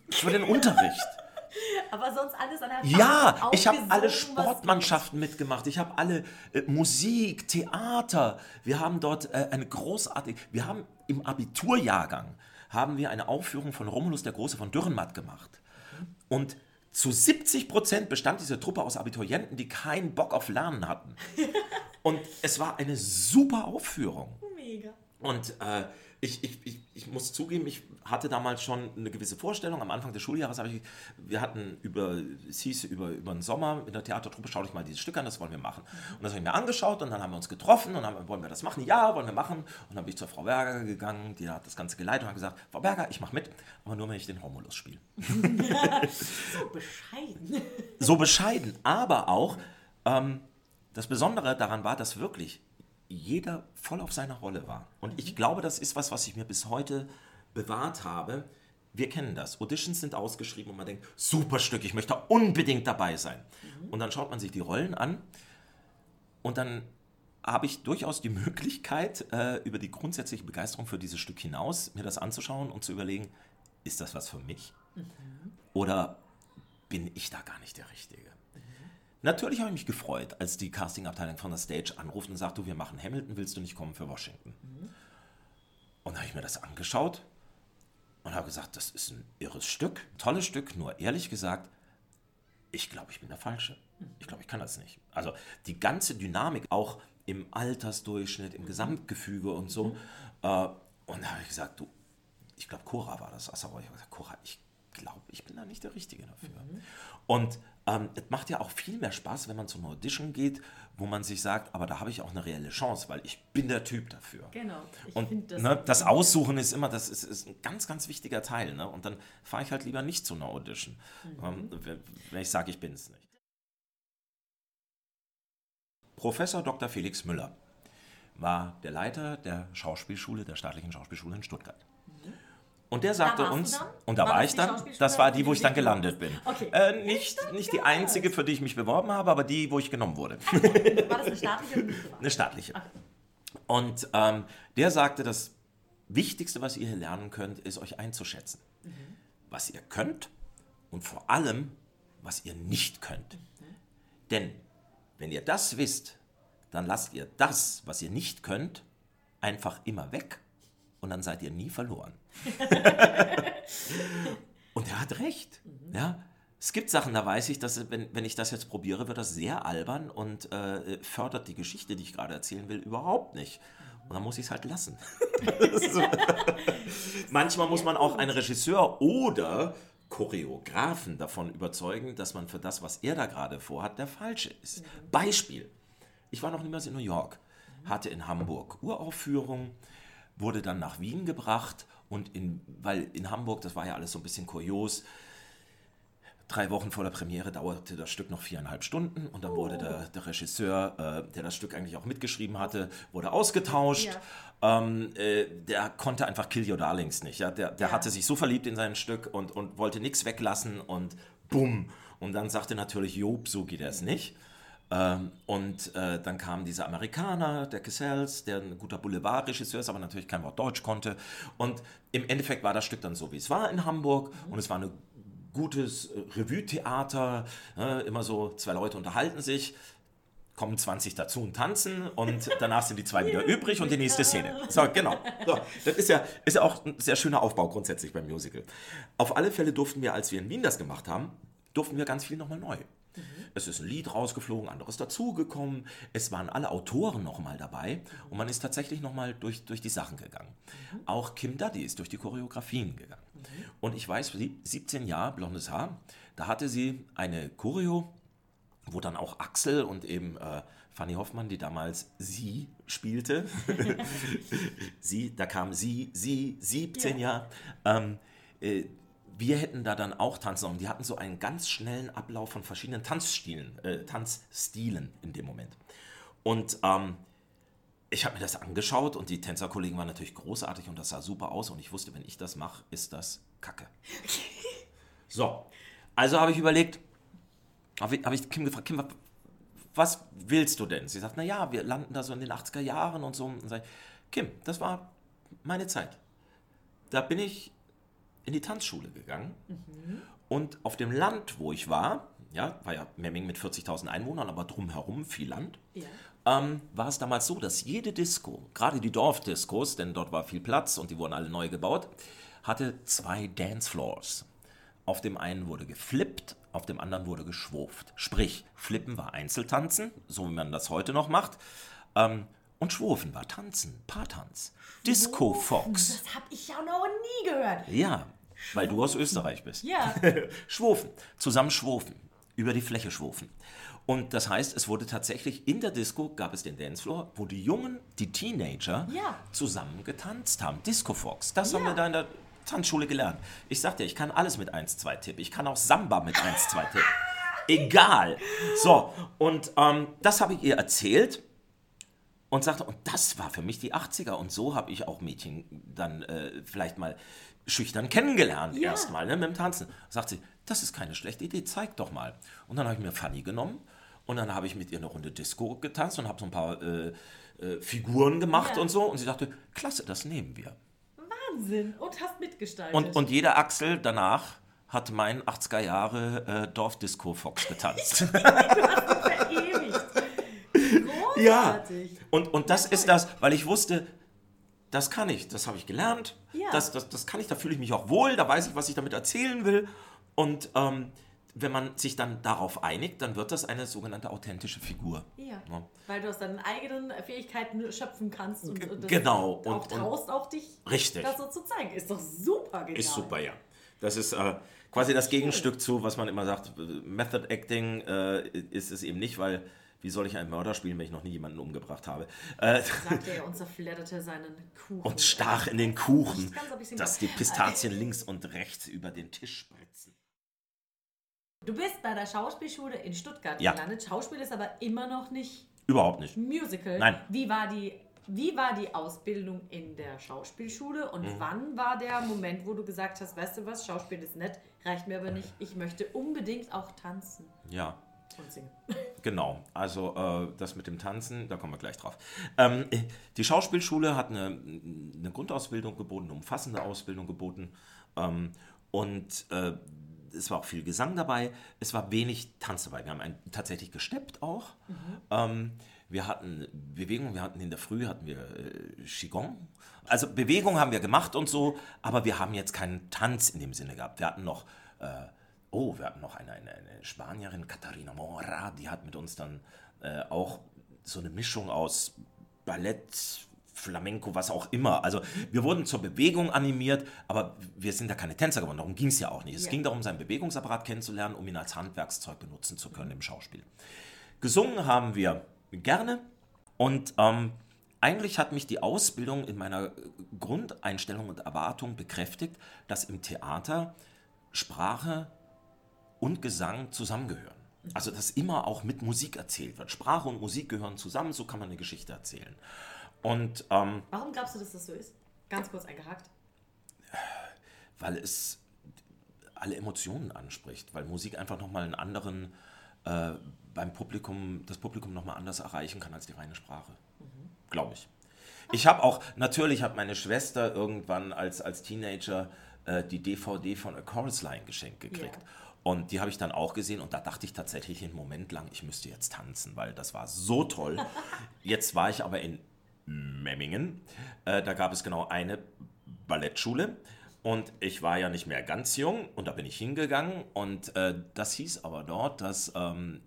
für den Unterricht. Aber sonst alles an der Ja, ich habe alle Sportmannschaften mitgemacht. Ich habe alle äh, Musik, Theater. Wir haben dort äh, eine großartige. Wir haben im Abiturjahrgang haben wir eine Aufführung von Romulus der Große von Dürrenmatt gemacht. Und zu 70 Prozent bestand diese Truppe aus Abiturienten, die keinen Bock auf Lernen hatten. Und es war eine super Aufführung. Mega. Und äh, ich, ich, ich, ich, muss zugeben, ich hatte damals schon eine gewisse Vorstellung. Am Anfang des Schuljahres habe ich, wir hatten über, es hieß über, über den Sommer in der Theatertruppe, schau dich mal dieses Stück an, das wollen wir machen. Und das habe ich mir angeschaut und dann haben wir uns getroffen und haben, wollen wir das machen? Ja, wollen wir machen. Und dann bin ich zur Frau Berger gegangen, die hat das Ganze geleitet und hat gesagt, Frau Berger, ich mache mit, aber nur, wenn ich den Romulus spiele. so bescheiden. So bescheiden, aber auch, ähm, das Besondere daran war, dass wirklich jeder voll auf seiner Rolle war. Und ich glaube, das ist was, was ich mir bis heute bewahrt habe. Wir kennen das. Auditions sind ausgeschrieben und man denkt, super Stück, ich möchte unbedingt dabei sein. Mhm. Und dann schaut man sich die Rollen an und dann habe ich durchaus die Möglichkeit, äh, über die grundsätzliche Begeisterung für dieses Stück hinaus mir das anzuschauen und zu überlegen, ist das was für mich? Mhm. Oder bin ich da gar nicht der Richtige? Natürlich habe ich mich gefreut, als die Castingabteilung von der Stage anruft und sagt, du, wir machen Hamilton, willst du nicht kommen für Washington? Mhm. Und habe ich mir das angeschaut und habe gesagt, das ist ein irres Stück, ein tolles Stück, nur ehrlich gesagt, ich glaube, ich bin der Falsche. Ich glaube, ich kann das nicht. Also die ganze Dynamik, auch im Altersdurchschnitt, im Gesamtgefüge und so. Mhm. Äh, und da habe ich gesagt, du, ich glaube, Cora war das. Also, ich habe gesagt, Cora, ich glaube, ich bin da nicht der Richtige dafür. Mhm. Und ähm, es macht ja auch viel mehr Spaß, wenn man zu einer Audition geht, wo man sich sagt, aber da habe ich auch eine reelle Chance, weil ich bin der Typ dafür. Genau. Und das, ne, das Aussuchen ist immer, das ist, ist, ein ganz, ganz wichtiger Teil. Ne? Und dann fahre ich halt lieber nicht zu einer Audition, mhm. ähm, wenn ich sage, ich bin es nicht. Professor Dr. Felix Müller war der Leiter der Schauspielschule, der staatlichen Schauspielschule in Stuttgart. Und der sagte uns, und da war, war ich dann, das war die, wo ich dann gelandet bin. Okay. Äh, nicht, nicht die einzige, für die ich mich beworben habe, aber die, wo ich genommen wurde. war das eine staatliche oder Eine staatliche. Okay. Und ähm, der sagte, das Wichtigste, was ihr hier lernen könnt, ist euch einzuschätzen. Mhm. Was ihr könnt und vor allem, was ihr nicht könnt. Mhm. Denn wenn ihr das wisst, dann lasst ihr das, was ihr nicht könnt, einfach immer weg und dann seid ihr nie verloren. und er hat recht. Mhm. Ja? Es gibt Sachen, da weiß ich, dass wenn, wenn ich das jetzt probiere, wird das sehr albern und äh, fördert die Geschichte, die ich gerade erzählen will, überhaupt nicht. Und dann muss ich es halt lassen. Manchmal muss man auch einen Regisseur oder Choreografen davon überzeugen, dass man für das, was er da gerade vorhat, der falsche ist. Beispiel. Ich war noch niemals in New York, hatte in Hamburg Uraufführung, wurde dann nach Wien gebracht und in, weil in Hamburg, das war ja alles so ein bisschen kurios, drei Wochen vor der Premiere dauerte das Stück noch viereinhalb Stunden und dann oh. wurde der, der Regisseur, äh, der das Stück eigentlich auch mitgeschrieben hatte, wurde ausgetauscht. Ja. Ähm, äh, der konnte einfach Kill Your Darlings nicht. Ja? Der, der ja. hatte sich so verliebt in sein Stück und, und wollte nichts weglassen und bumm. Und dann sagte natürlich Job, so geht das nicht. Ähm, und äh, dann kam dieser Amerikaner, der Cassells, der ein guter Boulevardregisseur ist, aber natürlich kein Wort Deutsch konnte. Und im Endeffekt war das Stück dann so, wie es war in Hamburg. Mhm. Und es war eine gutes äh, Revue-Theater, ne, immer so zwei Leute unterhalten sich, kommen 20 dazu und tanzen und danach sind die zwei wieder übrig und die nächste Szene. So, genau. So, das ist ja, ist ja auch ein sehr schöner Aufbau grundsätzlich beim Musical. Auf alle Fälle durften wir, als wir in Wien das gemacht haben, durften wir ganz viel nochmal neu. Mhm. Es ist ein Lied rausgeflogen, anderes dazugekommen. Es waren alle Autoren nochmal dabei und man ist tatsächlich nochmal durch, durch die Sachen gegangen. Mhm. Auch Kim Duddy ist durch die Choreografien gegangen. Und ich weiß, 17 Jahre, blondes Haar, da hatte sie eine Choreo, wo dann auch Axel und eben äh, Fanny Hoffmann, die damals sie spielte, sie, da kam sie, sie, 17 ja. Jahre, ähm, äh, wir hätten da dann auch tanzen und die hatten so einen ganz schnellen Ablauf von verschiedenen Tanzstilen, äh, Tanzstilen in dem Moment. Und ähm, ich habe mir das angeschaut und die Tänzerkollegen waren natürlich großartig und das sah super aus und ich wusste, wenn ich das mache, ist das Kacke. So, also habe ich überlegt, habe ich, hab ich Kim gefragt, Kim, was willst du denn? Sie sagt, naja, wir landen da so in den 80er Jahren und so. Und sage Kim, das war meine Zeit. Da bin ich in die Tanzschule gegangen mhm. und auf dem Land, wo ich war, ja, war ja Memming mit 40.000 Einwohnern, aber drumherum viel Land. Ja ähm, war es damals so, dass jede Disco, gerade die Dorfdiscos, denn dort war viel Platz und die wurden alle neu gebaut, hatte zwei Dancefloors. Auf dem einen wurde geflippt, auf dem anderen wurde geschwurft. Sprich, Flippen war Einzeltanzen, so wie man das heute noch macht. Ähm, und Schwurfen war Tanzen, Paartanz. Disco Fox. Das habe ich ja noch nie gehört. Ja, weil du aus Österreich bist. Ja. schwurfen, zusammen schwurfen, über die Fläche schwurfen. Und das heißt, es wurde tatsächlich in der Disco, gab es den Dancefloor, wo die Jungen, die Teenager ja. zusammen getanzt haben. Disco Fox, das ja. haben wir da in der Tanzschule gelernt. Ich sag dir, ich kann alles mit 1, 2 Tipp. Ich kann auch Samba mit 1, 2 Tipp. Egal. So, und ähm, das habe ich ihr erzählt und sagte, und das war für mich die 80er. Und so habe ich auch Mädchen dann äh, vielleicht mal schüchtern kennengelernt, ja. erstmal ne, mit dem Tanzen. Sagt sie, das ist keine schlechte Idee, zeig doch mal. Und dann habe ich mir Fanny genommen und dann habe ich mit ihr eine Runde Disco getanzt und habe so ein paar äh, äh, Figuren gemacht ja. und so. Und sie dachte, klasse, das nehmen wir. Wahnsinn. Und hast mitgestaltet. Und, und jeder Axel danach hat mein 80er Jahre äh, Dorfdisco Fox getanzt. du hast verewigt. Großartig. Ja. Und, und das ist das, weil ich wusste, das kann ich, das habe ich gelernt, ja. das, das, das kann ich, da fühle ich mich auch wohl, da weiß ich, was ich damit erzählen will. Und ähm, wenn man sich dann darauf einigt, dann wird das eine sogenannte authentische Figur. Ja. ja. Weil du aus deinen eigenen Fähigkeiten schöpfen kannst und, und genau. auch und, traust, auch dich richtig. das so zu zeigen. Ist doch super genial. Ist super, ja. Das ist äh, quasi das Gegenstück zu, was man immer sagt, Method Acting äh, ist es eben nicht, weil wie soll ich einen Mörder spielen, wenn ich noch nie jemanden umgebracht habe? Äh, Sagte er und zerfledderte seinen Kuchen. Und stach in den Kuchen, dass die Pistazien links und rechts über den Tisch spritzen. Du bist bei der Schauspielschule in Stuttgart ja. gelandet. Schauspiel ist aber immer noch nicht. Überhaupt nicht. Musical. Nein. Wie war die, wie war die Ausbildung in der Schauspielschule und mhm. wann war der Moment, wo du gesagt hast, weißt du was, Schauspiel ist nett, reicht mir aber nicht, ich möchte unbedingt auch tanzen? Ja. Und singen. Genau, also äh, das mit dem Tanzen, da kommen wir gleich drauf. Ähm, die Schauspielschule hat eine, eine, Grundausbildung geboten, eine umfassende Ausbildung geboten. Ähm, und äh, es war auch viel Gesang dabei, es war wenig Tanz dabei. Wir haben einen, tatsächlich gesteppt auch. Mhm. Ähm, wir hatten Bewegung, wir hatten in der Früh hatten wir äh, Qigong. Also Bewegung haben wir gemacht und so, aber wir haben jetzt keinen Tanz in dem Sinne gehabt. Wir hatten noch, äh, oh, wir hatten noch eine, eine, eine, Spanierin, Katharina Mora, die hat mit uns dann äh, auch so eine Mischung aus Ballett, Flamenco, was auch immer. Also wir wurden zur Bewegung animiert, aber wir sind ja keine Tänzer geworden. Darum ging es ja auch nicht. Es Ja. ging darum, seinen Bewegungsapparat kennenzulernen, um ihn als Handwerkszeug benutzen zu können im Schauspiel. Gesungen haben wir gerne und ähm, eigentlich hat mich die Ausbildung in meiner Grundeinstellung und Erwartung bekräftigt, dass im Theater Sprache und Gesang zusammengehören. Also dass immer auch mit Musik erzählt wird. Sprache und Musik gehören zusammen, so kann man eine Geschichte erzählen. Und ähm, Warum glaubst du, dass das so ist? Ganz kurz eingehakt. weil es alle Emotionen anspricht, weil Musik einfach nochmal einen anderen, äh, beim Publikum, das Publikum nochmal anders erreichen kann als die reine Sprache. Glaube ich. Ich habe auch, natürlich hat meine Schwester irgendwann als, als Teenager äh, die DVD von A Chorus Line geschenkt gekriegt. Ja. Und die habe ich dann auch gesehen und da dachte ich tatsächlich einen Moment lang, ich müsste jetzt tanzen, weil das war so toll. Jetzt war ich aber in Memmingen. Äh, da gab es genau eine Ballettschule. Und ich war ja nicht mehr ganz jung und da bin ich hingegangen. Und äh, das hieß aber dort, dass ähm,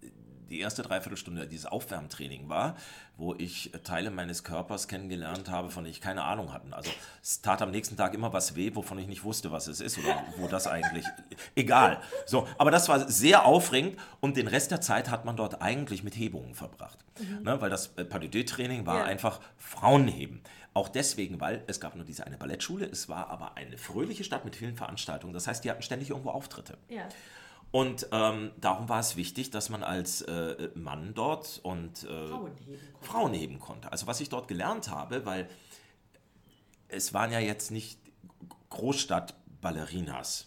die erste Dreiviertelstunde dieses Aufwärmtraining war, wo ich Teile meines Körpers kennengelernt habe, von denen ich keine Ahnung hatte. Also es tat am nächsten Tag immer was weh, wovon ich nicht wusste, was es ist oder wo das eigentlich. Egal. So, aber das war sehr aufregend und den Rest der Zeit hat man dort eigentlich mit Hebungen verbracht. Ne, weil das äh, Pas de Deux Training war Ja. einfach Frauenheben. Auch deswegen, weil es gab nur diese eine Ballettschule, es war aber eine fröhliche Stadt mit vielen Veranstaltungen. Das heißt, die hatten ständig irgendwo Auftritte. Ja. Und ähm, darum war es wichtig, dass man als äh, Mann dort und äh, Frauen heben konnte. Frauen heben konnte. Also was ich dort gelernt habe, weil es waren ja jetzt nicht Großstadt-Ballerinas.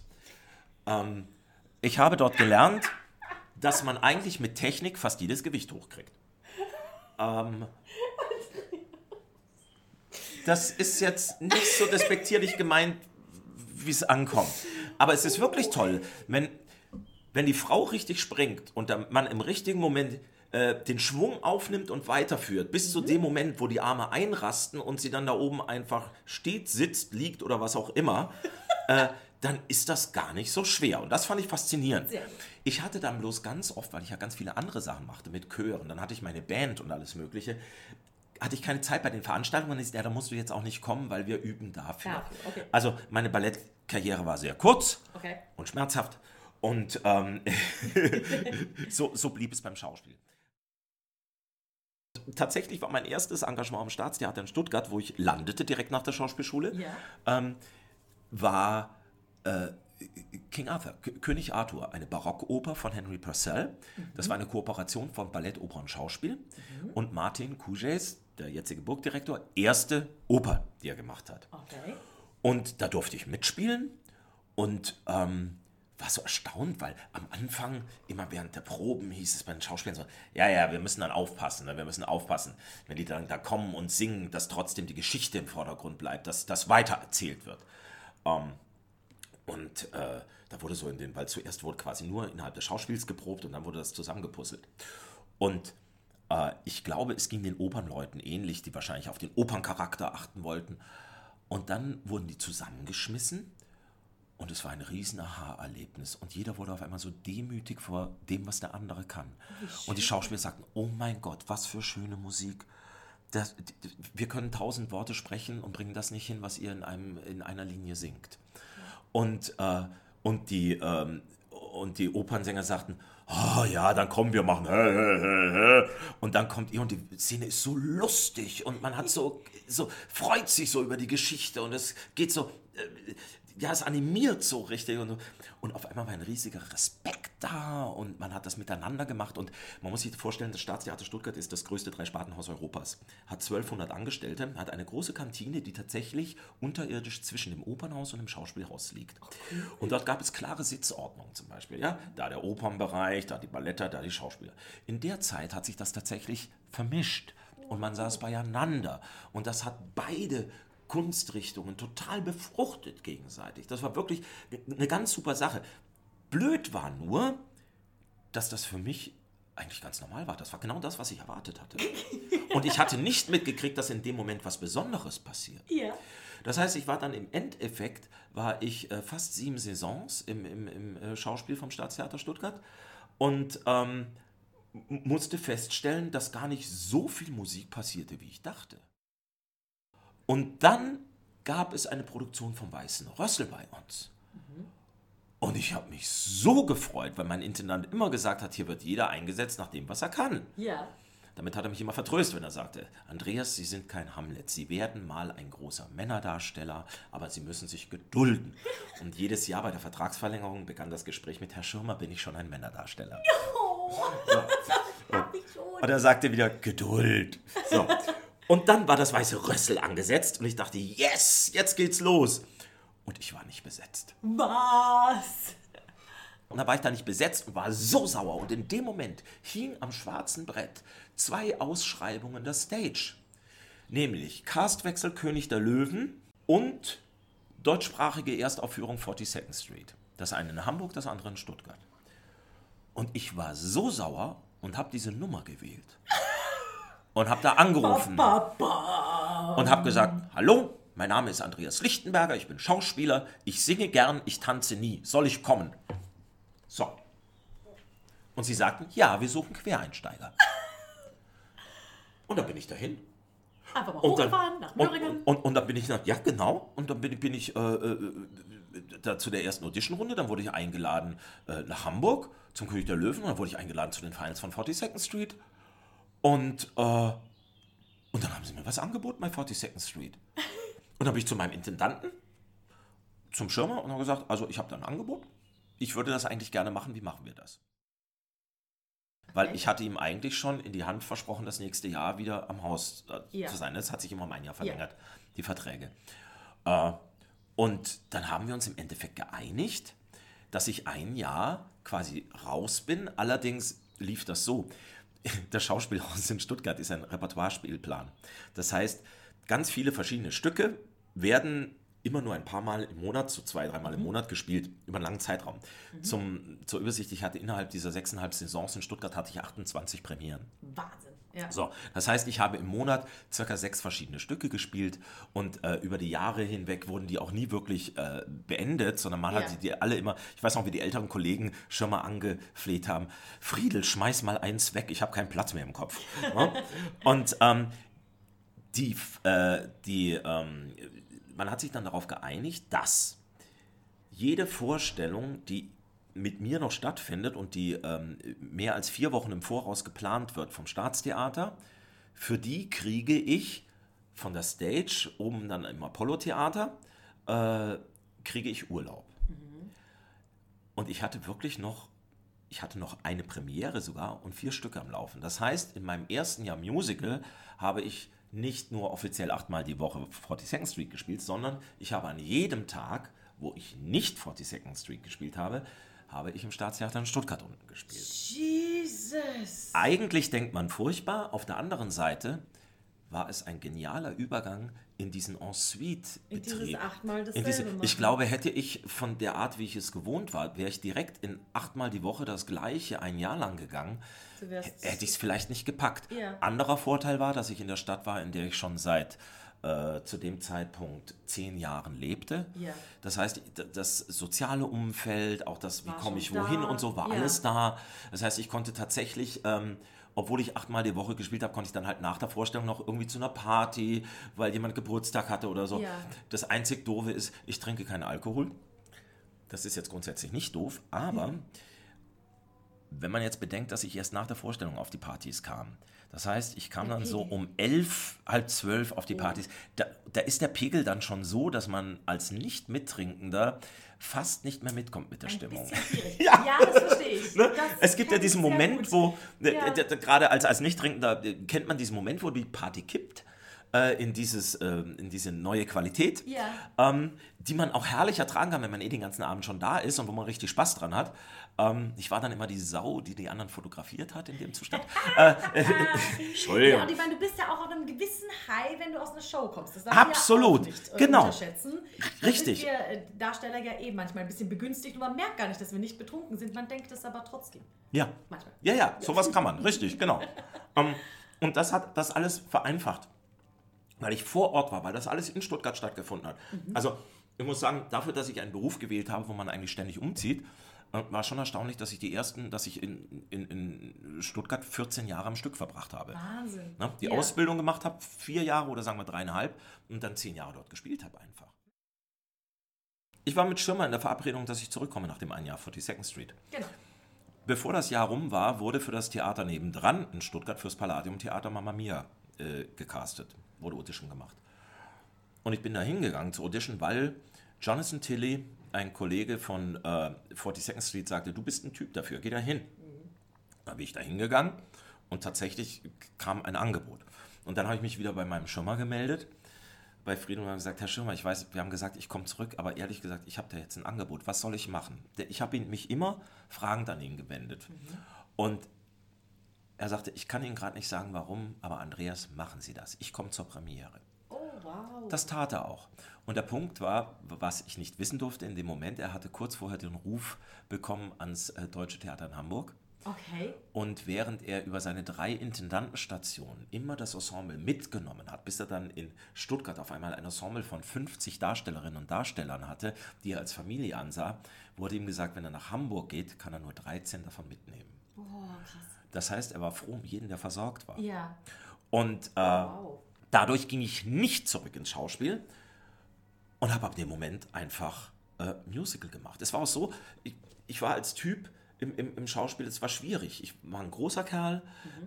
Ähm, ich habe dort gelernt, dass man eigentlich mit Technik fast jedes Gewicht hochkriegt. Ähm, das ist jetzt nicht so despektierlich gemeint, wie es ankommt. Aber es ist wirklich toll, wenn, wenn die Frau richtig springt und der Mann im richtigen Moment äh, den Schwung aufnimmt und weiterführt, bis zu dem Moment, wo die Arme einrasten und sie dann da oben einfach steht, sitzt, liegt oder was auch immer, äh, dann ist das gar nicht so schwer. Und das fand ich faszinierend. Ich hatte dann bloß ganz oft, weil ich ja ganz viele andere Sachen machte mit Chören, dann hatte ich meine Band und alles Mögliche, hatte ich keine Zeit bei den Veranstaltungen und ich, ja, da musst du jetzt auch nicht kommen, weil wir üben dafür. Dafür, okay. Also meine Ballettkarriere war sehr kurz Okay. und schmerzhaft und ähm, so, so blieb es beim Schauspiel. Tatsächlich war mein erstes Engagement am Staatstheater in Stuttgart, wo ich landete direkt nach der Schauspielschule, Ja. ähm, war äh, King Arthur, K König Arthur, eine Barockoper von Henry Purcell. Das war eine Kooperation von Ballett, Oper und Schauspiel. Und Martin Kujes, der jetzige Burgdirektor, erste Oper, die er gemacht hat. Okay. Und da durfte ich mitspielen und ähm, war so erstaunt, weil am Anfang, immer während der Proben, hieß es bei den Schauspielern so, ja, ja, wir müssen dann aufpassen, ne? wir müssen aufpassen, wenn die dann da kommen und singen, dass trotzdem die Geschichte im Vordergrund bleibt, dass das weitererzählt wird. Ähm, und äh, da wurde so in den, weil zuerst wurde quasi nur innerhalb des Schauspiels geprobt und dann wurde das zusammengepuzzelt. Und äh, ich glaube, es ging den Opernleuten ähnlich, die wahrscheinlich auf den Operncharakter achten wollten. Und dann wurden die zusammengeschmissen und es war ein riesen Aha-Erlebnis. Und jeder wurde auf einmal so demütig vor dem, was der andere kann. Und die Schauspieler sagten, oh mein Gott, was für schöne Musik. Das, wir können tausend Worte sprechen und bringen das nicht hin, was ihr in, einem, in einer Linie singt. Und, äh, und, die, ähm, und die Opernsänger sagten, oh ja, dann kommen wir machen. hä, hä, hä, hä." Und dann kommt ihr und die Szene ist so lustig und man hat so, so freut sich so über die Geschichte und es geht so, äh, ja, es animiert so richtig und, und auf einmal war ein riesiger Respekt da und man hat das miteinander gemacht und man muss sich vorstellen, das Staatstheater Stuttgart ist das größte Dreispartenhaus Europas, hat 1200 Angestellte, hat eine große Kantine, die tatsächlich unterirdisch zwischen dem Opernhaus und dem Schauspielhaus liegt. Und dort gab es klare Sitzordnungen zum Beispiel, ja, da der Opernbereich, da die Balletter, da die Schauspieler. In der Zeit hat sich das tatsächlich vermischt und man saß beieinander und das hat beide Kunstrichtungen total befruchtet gegenseitig. Das war wirklich eine ganz super Sache. Blöd war nur, dass das für mich eigentlich ganz normal war. Das war genau das, was ich erwartet hatte. Und ich hatte nicht mitgekriegt, dass in dem Moment was Besonderes passiert. Ja. Das heißt, ich war dann im Endeffekt, war ich äh, fast sieben Saisons im, im, im äh, Schauspiel vom Staatstheater Stuttgart und ähm, musste feststellen, dass gar nicht so viel Musik passierte, wie ich dachte. Und dann gab es eine Produktion vom Weißen Rössel bei uns. Und ich habe mich so gefreut, weil mein Intendant immer gesagt hat, hier wird jeder eingesetzt nach dem, was er kann. Ja. Damit hat er mich immer vertröstet, wenn er sagte, Andreas, Sie sind kein Hamlet, Sie werden mal ein großer Männerdarsteller, aber Sie müssen sich gedulden. Und jedes Jahr bei der Vertragsverlängerung begann das Gespräch mit Herr Schirmer, bin ich schon ein Männerdarsteller. Oh, Ja. Und er sagte wieder, Geduld. So. Und dann war das weiße Rössel angesetzt und ich dachte, yes, jetzt geht's los. Und ich war nicht besetzt. Was? Und da war ich da nicht besetzt und war so sauer. Und in dem Moment hing am schwarzen Brett zwei Ausschreibungen der Stage. Nämlich Castwechsel König der Löwen und deutschsprachige Erstaufführung 42nd Street. Das eine in Hamburg, das andere in Stuttgart. Und ich war so sauer und habe diese Nummer gewählt. Und habe da angerufen und habe gesagt, hallo, mein Name ist Andreas Lichtenberger, ich bin Schauspieler, ich singe gern, ich tanze nie. Soll ich kommen? So. Und sie sagten, ja, wir suchen Quereinsteiger. Und dann bin ich dahin. Einfach mal Und dann, hochgefahren nach und, Möhringen. und, und dann bin ich, nach, ja genau, und dann bin, bin ich äh, äh, da zu der ersten Auditionrunde, dann wurde ich eingeladen äh, nach Hamburg zum König der Löwen, und dann wurde ich eingeladen zu den Finals von 42nd Street. Und, äh, und dann haben sie mir was angeboten bei 42nd Street. Und dann bin ich zu meinem Intendanten, zum Schirmer, und habe gesagt, also ich habe da ein Angebot, ich würde das eigentlich gerne machen, wie machen wir das? Weil ich hatte ihm eigentlich schon in die Hand versprochen, das nächste Jahr wieder am Haus äh, Ja. zu sein. Das hat sich immer um ein Jahr verlängert, die Verträge. Äh, und dann haben wir uns im Endeffekt geeinigt, dass ich ein Jahr quasi raus bin. Allerdings lief das so. Das Schauspielhaus in Stuttgart ist ein Repertoirespielplan. Das heißt, ganz viele verschiedene Stücke werden immer nur ein paar Mal im Monat, so zwei, dreimal im Monat gespielt, über einen langen Zeitraum. Zum, zur Übersicht, ich hatte innerhalb dieser sechseinhalb Saisons in Stuttgart hatte ich 28 Premieren. Wahnsinn. Ja. So, das heißt, ich habe im Monat circa sechs verschiedene Stücke gespielt und äh, über die Jahre hinweg wurden die auch nie wirklich äh, beendet, sondern man Ja. hat die, die alle immer, ich weiß noch, wie die älteren Kollegen schon mal angefleht haben, Friedel, schmeiß mal eins weg, ich habe keinen Platz mehr im Kopf. Ja? Und ähm, die, äh, die, ähm, man hat sich dann darauf geeinigt, dass jede Vorstellung, die mit mir noch stattfindet und die ähm, mehr als vier Wochen im Voraus geplant wird vom Staatstheater, für die kriege ich von der Stage oben dann im Apollo-Theater, äh, kriege ich Urlaub. Und ich hatte wirklich noch, ich hatte noch eine Premiere sogar und vier Stücke am Laufen. Das heißt, in meinem ersten Jahr Musical habe ich nicht nur offiziell achtmal die Woche 42nd Street gespielt, sondern ich habe an jedem Tag, wo ich nicht 42nd Street gespielt habe, habe ich im Staatstheater in Stuttgart unten gespielt. Jesus. Eigentlich denkt man furchtbar, auf der anderen Seite war es ein genialer Übergang in diesen In dieses Ensuite-Betrieb. In diese, ich glaube, hätte ich von der Art, wie ich es gewohnt war, wäre ich direkt in achtmal die Woche das gleiche ein Jahr lang gegangen, hätte ich es vielleicht nicht gepackt. Ja. Anderer Vorteil war, dass ich in der Stadt war, in der ich schon seit äh, zu dem Zeitpunkt zehn Jahren lebte. Ja. Das heißt, das soziale Umfeld, auch das, wie komme ich wohin da. und so, war Ja. alles da. Das heißt, ich konnte tatsächlich, ähm, obwohl ich achtmal die Woche gespielt habe, konnte ich dann halt nach der Vorstellung noch irgendwie zu einer Party, weil jemand Geburtstag hatte oder so. Ja. Das einzig Doofe ist, ich trinke keinen Alkohol. Das ist jetzt grundsätzlich nicht doof, aber wenn man jetzt bedenkt, dass ich erst nach der Vorstellung auf die Partys kam, das heißt, ich kam dann so um elf, halb zwölf auf die Partys, da, da ist der Pegel dann schon so, dass man als Nicht-Mittrinkender fast nicht mehr mitkommt mit der Stimmung. Bisschen schwierig. ja. das verstehe ich. Ne? Das Es gibt ja diesen Moment, gut. wo, äh, Ja. gerade als, als Nichttrinkender, äh, kennt man diesen Moment, wo die Party kippt äh, in, dieses, äh, in diese neue Qualität, Ja. ähm, die man auch herrlich ertragen kann, wenn man eh den ganzen Abend schon da ist und wo man richtig Spaß dran hat. Ähm, ich war dann immer die Sau, die die anderen fotografiert hat in dem Zustand. äh, äh, Entschuldigung. Ja, und ich meine, du bist ja auch auf einem gewissen High, wenn du aus einer Show kommst. Das darf Absolut. ja auch nicht, äh, Genau. unterschätzen. Da Richtig. sind wir äh, Darsteller ja eh manchmal ein bisschen begünstigt und man merkt gar nicht, dass wir nicht betrunken sind. Man denkt es aber trotzdem. Ja. Manchmal. Ja, ja, sowas kann man, richtig, genau. ähm, und das hat das alles vereinfacht, weil ich vor Ort war, weil das alles in Stuttgart stattgefunden hat. Also, ich muss sagen, dafür, dass ich einen Beruf gewählt habe, wo man eigentlich ständig umzieht, war schon erstaunlich, dass ich die ersten, dass ich in, in, in Stuttgart 14 Jahre am Stück verbracht habe. Wahnsinn. Ne? Die Ja. Ausbildung gemacht habe, vier Jahre oder sagen wir dreieinhalb und dann zehn Jahre dort gespielt habe einfach. Ich war mit Schirmer in der Verabredung, dass ich zurückkomme nach dem einen Jahr 42nd Street. Genau. Bevor das Jahr rum war, wurde für das Theater nebendran in Stuttgart fürs Palladium Theater Mamma Mia äh, gecastet, wurde Audition gemacht. Und ich bin da hingegangen zur Audition, weil Jonathan Tilley, ein Kollege von äh, 42nd Street, sagte, du bist ein Typ dafür, geh da hin. Da bin ich da hingegangen und tatsächlich kam ein Angebot. Und dann habe ich mich wieder bei meinem Schirmer gemeldet, bei Frieden und habe gesagt, Herr Schirmer, ich weiß, wir haben gesagt, ich komme zurück, aber ehrlich gesagt, ich habe da jetzt ein Angebot, was soll ich machen? Ich habe ihn- mich immer fragend an ihn gewendet. Und er sagte, ich kann Ihnen gerade nicht sagen, warum, aber Andreas, machen Sie das. Ich komme zur Premiere. Wow. Das tat er auch. Und der Punkt war, was ich nicht wissen durfte in dem Moment, er hatte kurz vorher den Ruf bekommen ans äh, Deutsche Theater in Hamburg. Okay. Und während er über seine drei Intendantenstationen immer das Ensemble mitgenommen hat, bis er dann in Stuttgart auf einmal ein Ensemble von 50 Darstellerinnen und Darstellern hatte, die er als Familie ansah, wurde ihm gesagt, wenn er nach Hamburg geht, kann er nur 13 davon mitnehmen. Oh, krass. Das heißt, er war froh um jeden, der versorgt war. Ja. Und äh, Wow. Dadurch ging ich nicht zurück ins Schauspiel und habe ab dem Moment einfach äh, Musical gemacht. Es war auch so, ich, ich war als Typ im, im, im Schauspiel, es war schwierig. Ich war ein großer Kerl,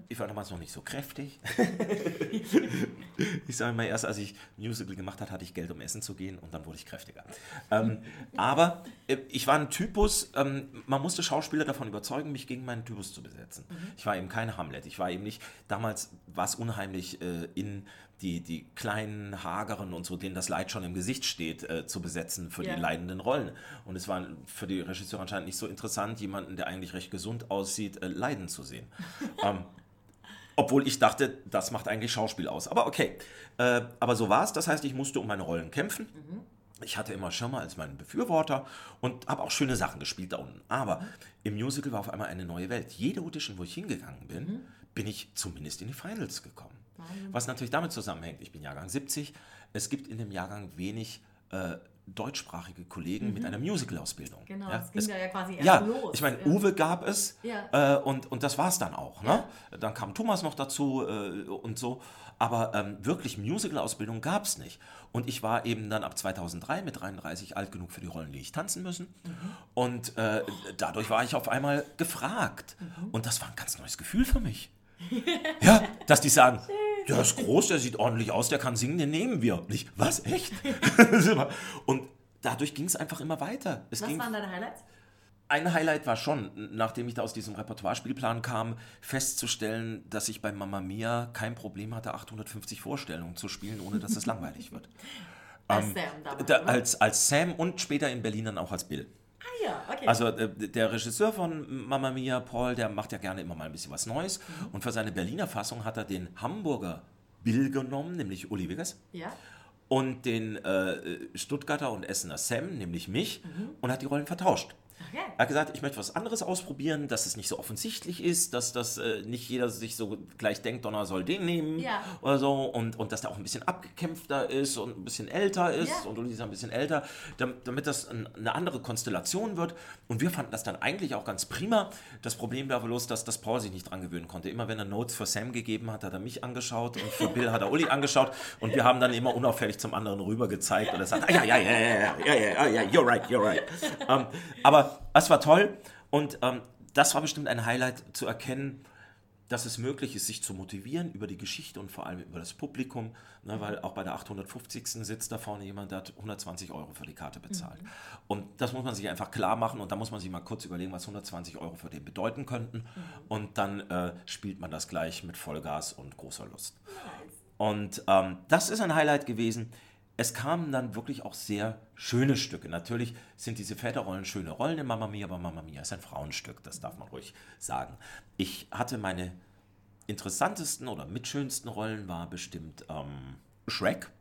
ich war damals noch nicht so kräftig. ich sage mal, erst als ich Musical gemacht habe, hatte ich Geld, um essen zu gehen und dann wurde ich kräftiger. Ähm, aber äh, ich war ein Typus, ähm, man musste Schauspieler davon überzeugen, mich gegen meinen Typus zu besetzen. Ich war eben kein Hamlet, ich war eben nicht, damals war es unheimlich äh, in die, die kleinen, hageren und so, denen das Leid schon im Gesicht steht, äh, zu besetzen für Ja. die leidenden Rollen. Und es war für die Regisseure anscheinend nicht so interessant, jemanden, der eigentlich recht gesund aussieht, äh, leiden zu sehen. ähm, obwohl ich dachte, das macht eigentlich Schauspiel aus. Aber okay. Äh, aber so war es. Das heißt, ich musste um meine Rollen kämpfen. Ich hatte immer Schirmer als meinen Befürworter und habe auch schöne Sachen gespielt da unten. Aber im Musical war auf einmal eine neue Welt. Jede Audition, wo ich hingegangen bin, bin ich zumindest in die Finals gekommen. Was natürlich damit zusammenhängt, ich bin Jahrgang 70, es gibt in dem Jahrgang wenig äh, deutschsprachige Kollegen mit einer Musical-Ausbildung. Genau, ja, das ging es da ja quasi erst ja, los. ich meine, Ja. Uwe gab es Ja. äh, und, und das war es dann auch. Ne? Dann kam Thomas noch dazu äh, und so. Aber ähm, wirklich Musical-Ausbildung gab es nicht. Und ich war eben dann ab 2003 mit 33 alt genug für die Rollen, die ich tanzen müssen. Mhm. Und äh, dadurch war ich auf einmal gefragt. Mhm. Und das war ein ganz neues Gefühl für mich. ja, dass die sagen, der ist groß, der sieht ordentlich aus, der kann singen, den nehmen wir. Und ich, was, echt? und dadurch ging es einfach immer weiter. Es Was ging waren deine Highlights? ein Highlight war schon, nachdem ich da aus diesem Repertoirespielplan kam, festzustellen, dass ich bei Mamma Mia kein Problem hatte, 850 Vorstellungen zu spielen, ohne dass es langweilig wird. Als Sam damals, Ähm, Da, als, als Sam und später in Berlin dann auch als Bill. Ah ja, okay. Also äh, der Regisseur von Mamma Mia, Paul, der macht ja gerne immer mal ein bisschen was Neues. Mhm. Und für seine Berliner Fassung hat er den Hamburger Bill genommen, nämlich Uli Wiggers ja. und den äh, Stuttgarter und Essener Sam, nämlich mich, Mhm. und hat die Rollen vertauscht. Okay. Er hat gesagt, ich möchte was anderes ausprobieren, dass es nicht so offensichtlich ist, dass das äh, nicht jeder sich so gleich denkt, Donner soll den nehmen Ja. oder so und, und dass der auch ein bisschen abgekämpfter ist und ein bisschen älter ist Ja. und Uli ist ein bisschen älter, damit, damit das ein, eine andere Konstellation wird. Und wir fanden das dann eigentlich auch ganz prima. Das Problem war bloß, dass das Paul sich nicht dran gewöhnen konnte. Immer wenn er Notes für Sam gegeben hat, hat er mich angeschaut und für Bill hat er Uli angeschaut und wir haben dann immer unauffällig zum anderen rüber gezeigt und er sagt, ah, ja, ja, ja, ja, ja, ja, ja, ja, you're right, you're right. ähm, aber es war toll und ähm, das war bestimmt ein Highlight zu erkennen, dass es möglich ist, sich zu motivieren über die Geschichte und vor allem über das Publikum, ne, weil auch bei der 850. sitzt da vorne jemand, der hat 120 Euro für die Karte bezahlt. Und das muss man sich einfach klar machen und da muss man sich mal kurz überlegen, was 120 Euro für den bedeuten könnten. Und dann äh, spielt man das gleich mit Vollgas und großer Lust. Und ähm, das ist ein Highlight gewesen. Es kamen dann wirklich auch sehr schöne Stücke. Natürlich sind diese Väterrollen schöne Rollen in Mamma Mia, aber Mamma Mia ist ein Frauenstück, das darf man ruhig sagen. Ich hatte meine interessantesten oder mitschönsten Rollen war bestimmt ähm, Shrek.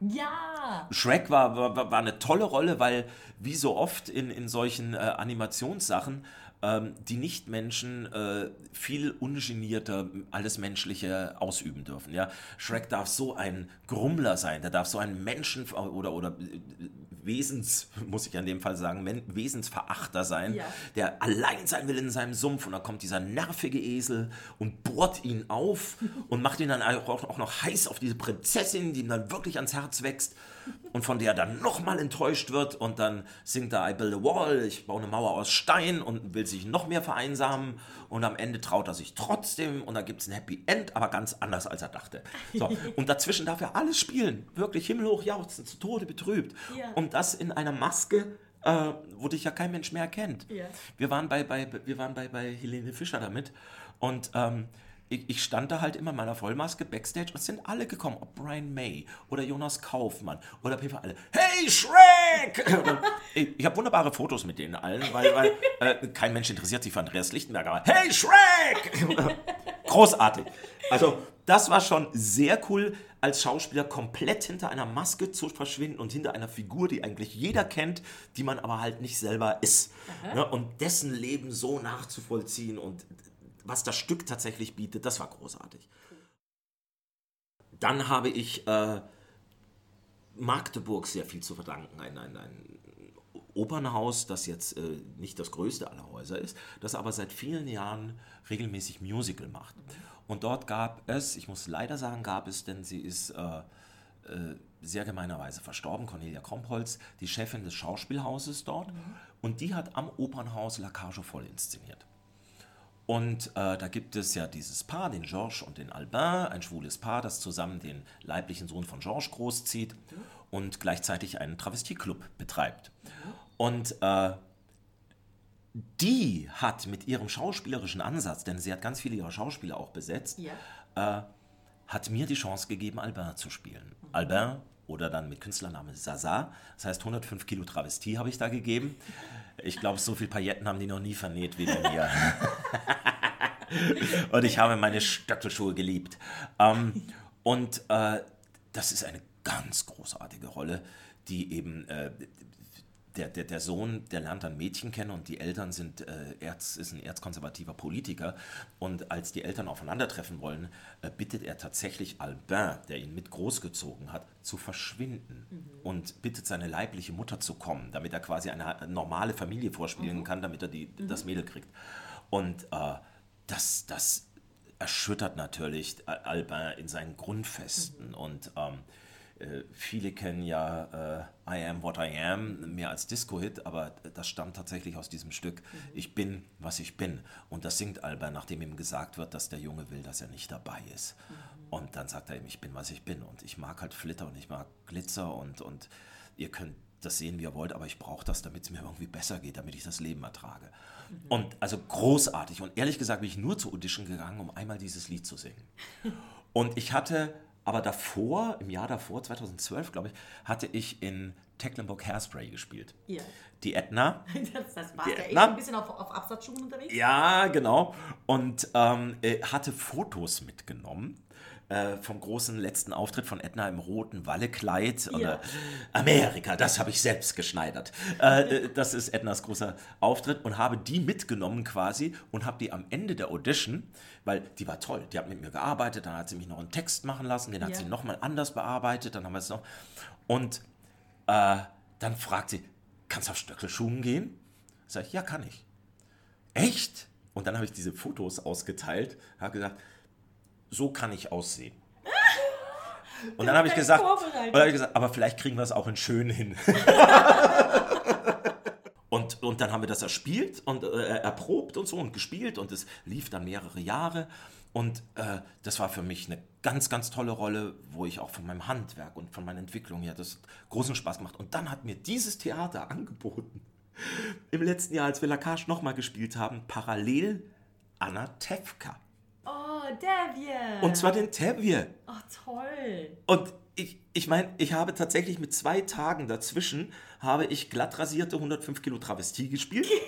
Ja. Shrek war, war, war eine tolle Rolle, weil wie so oft in, in solchen äh, Animationssachen ähm, die Nichtmenschen äh, viel ungenierter alles Menschliche ausüben dürfen. Ja? Shrek darf so ein Grummler sein, der darf so ein Menschen- oder, oder äh, Wesens, muss ich an dem Fall sagen, Wesensverachter sein, ja. der allein sein will in seinem Sumpf und dann kommt dieser nervige Esel und bohrt ihn auf und macht ihn dann auch, auch noch heiß auf diese Prinzessin, die ihm dann wirklich ans Herz wächst und von der er dann nochmal enttäuscht wird und dann singt er I build a wall, ich baue eine Mauer aus Stein und will sich noch mehr vereinsamen und am Ende traut er sich trotzdem und da gibt es ein Happy End, aber ganz anders als er dachte. So, und dazwischen darf er alles spielen, wirklich himmelhoch jauchzen, zu Tode betrübt ja. und das in einer Maske, äh, wo dich ja kein Mensch mehr erkennt. Ja. Wir waren bei, bei, wir waren bei, bei Helene Fischer damit und ähm, ich, ich, stand da halt immer in meiner Vollmaske backstage und sind alle gekommen, ob Brian May oder Jonas Kaufmann oder Peter alle. Hey Shrek! ich, ich habe wunderbare Fotos mit denen allen, weil, weil äh, kein Mensch interessiert sich für Andreas Lichtenberg, aber Hey Shrek! Großartig. Also das war schon sehr cool, als Schauspieler komplett hinter einer Maske zu verschwinden und hinter einer Figur, die eigentlich jeder kennt, die man aber halt nicht selber ist. Ne? Und dessen Leben so nachzuvollziehen und was das Stück tatsächlich bietet, das war großartig. Dann habe ich äh, Magdeburg sehr viel zu verdanken. Ein, ein, ein Opernhaus, das jetzt äh, nicht das größte aller Häuser ist, das aber seit vielen Jahren regelmäßig Musical macht. Und dort gab es, ich muss leider sagen, gab es, denn sie ist äh, äh, sehr gemeinerweise verstorben, Cornelia Krompholz, die Chefin des Schauspielhauses dort. Mhm. Und die hat am Opernhaus La Cage voll inszeniert. Und äh, da gibt es ja dieses Paar, den Georges und den Albin, ein schwules Paar, das zusammen den leiblichen Sohn von Georges großzieht und gleichzeitig einen Travestieclub betreibt. Und äh, die hat mit ihrem schauspielerischen Ansatz, denn sie hat ganz viele ihrer Schauspieler auch besetzt, ja. äh, hat mir die Chance gegeben, Albin zu spielen. Mhm. Albin oder dann mit Künstlername Sasa, das heißt 105 Kilo Travestie habe ich da gegeben. Ich glaube, so viele Pailletten haben die noch nie vernäht wie bei mir. und ich habe meine Stöckelschuhe geliebt. Ähm, und äh, das ist eine ganz großartige Rolle, die eben äh, der, der, der Sohn, der lernt dann Mädchen kennen und die Eltern sind äh, Erz, ist ein erzkonservativer Politiker. Und als die Eltern aufeinandertreffen wollen, äh, bittet er tatsächlich Albin, der ihn mit großgezogen hat, zu verschwinden mhm. und bittet seine leibliche Mutter zu kommen, damit er quasi eine normale Familie vorspielen mhm. kann, damit er die, mhm. das Mädel kriegt. Und äh, das, das erschüttert natürlich Albin in seinen Grundfesten mhm. und ähm, äh, viele kennen ja äh, I Am What I Am mehr als Disco-Hit, aber das stammt tatsächlich aus diesem Stück mhm. Ich bin, was ich bin. Und das singt Albert, nachdem ihm gesagt wird, dass der Junge will, dass er nicht dabei ist. Mhm. Und dann sagt er ihm, ich bin, was ich bin. Und ich mag halt Flitter und ich mag Glitzer und, und ihr könnt das sehen, wie ihr wollt, aber ich brauche das, damit es mir irgendwie besser geht, damit ich das Leben ertrage. Mhm. Und also großartig. Und ehrlich gesagt bin ich nur zur Audition gegangen, um einmal dieses Lied zu singen. Und ich hatte aber davor, im Jahr davor, 2012, glaube ich, hatte ich in Tecklenburg Hairspray gespielt. Ja. Die Edna. Das, das war ja echt ein bisschen auf, auf Absatzschuhen unterwegs. Ja, genau. Und ähm, äh, hatte Fotos mitgenommen äh, vom großen letzten Auftritt von Edna im roten Wallekleid. Ja. Amerika, das habe ich selbst geschneidert. Äh, äh, das ist Ednas großer Auftritt und habe die mitgenommen quasi und habe die am Ende der Audition, weil die war toll, die hat mit mir gearbeitet, dann hat sie mich noch einen Text machen lassen, den hat ja. sie nochmal anders bearbeitet, dann haben wir es noch. Und äh, dann fragt sie, kannst du auf Stöckelschuhen gehen? Sag ich, ja, kann ich. Echt? Und dann habe ich diese Fotos ausgeteilt, habe gesagt, so kann ich aussehen. Und dann habe ich, gesagt, hab ich gesagt, aber vielleicht kriegen wir es auch in schön hin. und, und dann haben wir das erspielt und äh, erprobt und so und gespielt und es lief dann mehrere Jahre. Und äh, das war für mich eine ganz, ganz tolle Rolle, wo ich auch von meinem Handwerk und von meiner Entwicklung her das großen Spaß gemacht. Und dann hat mir dieses Theater angeboten, im letzten Jahr, als wir Lacage nochmal gespielt haben, parallel Anna Tefka. Tevje. Und zwar den Tevje. Ach, toll. Und ich, ich meine, ich habe tatsächlich mit zwei Tagen dazwischen, habe ich glatt rasierte 105 Kilo Travestie gespielt.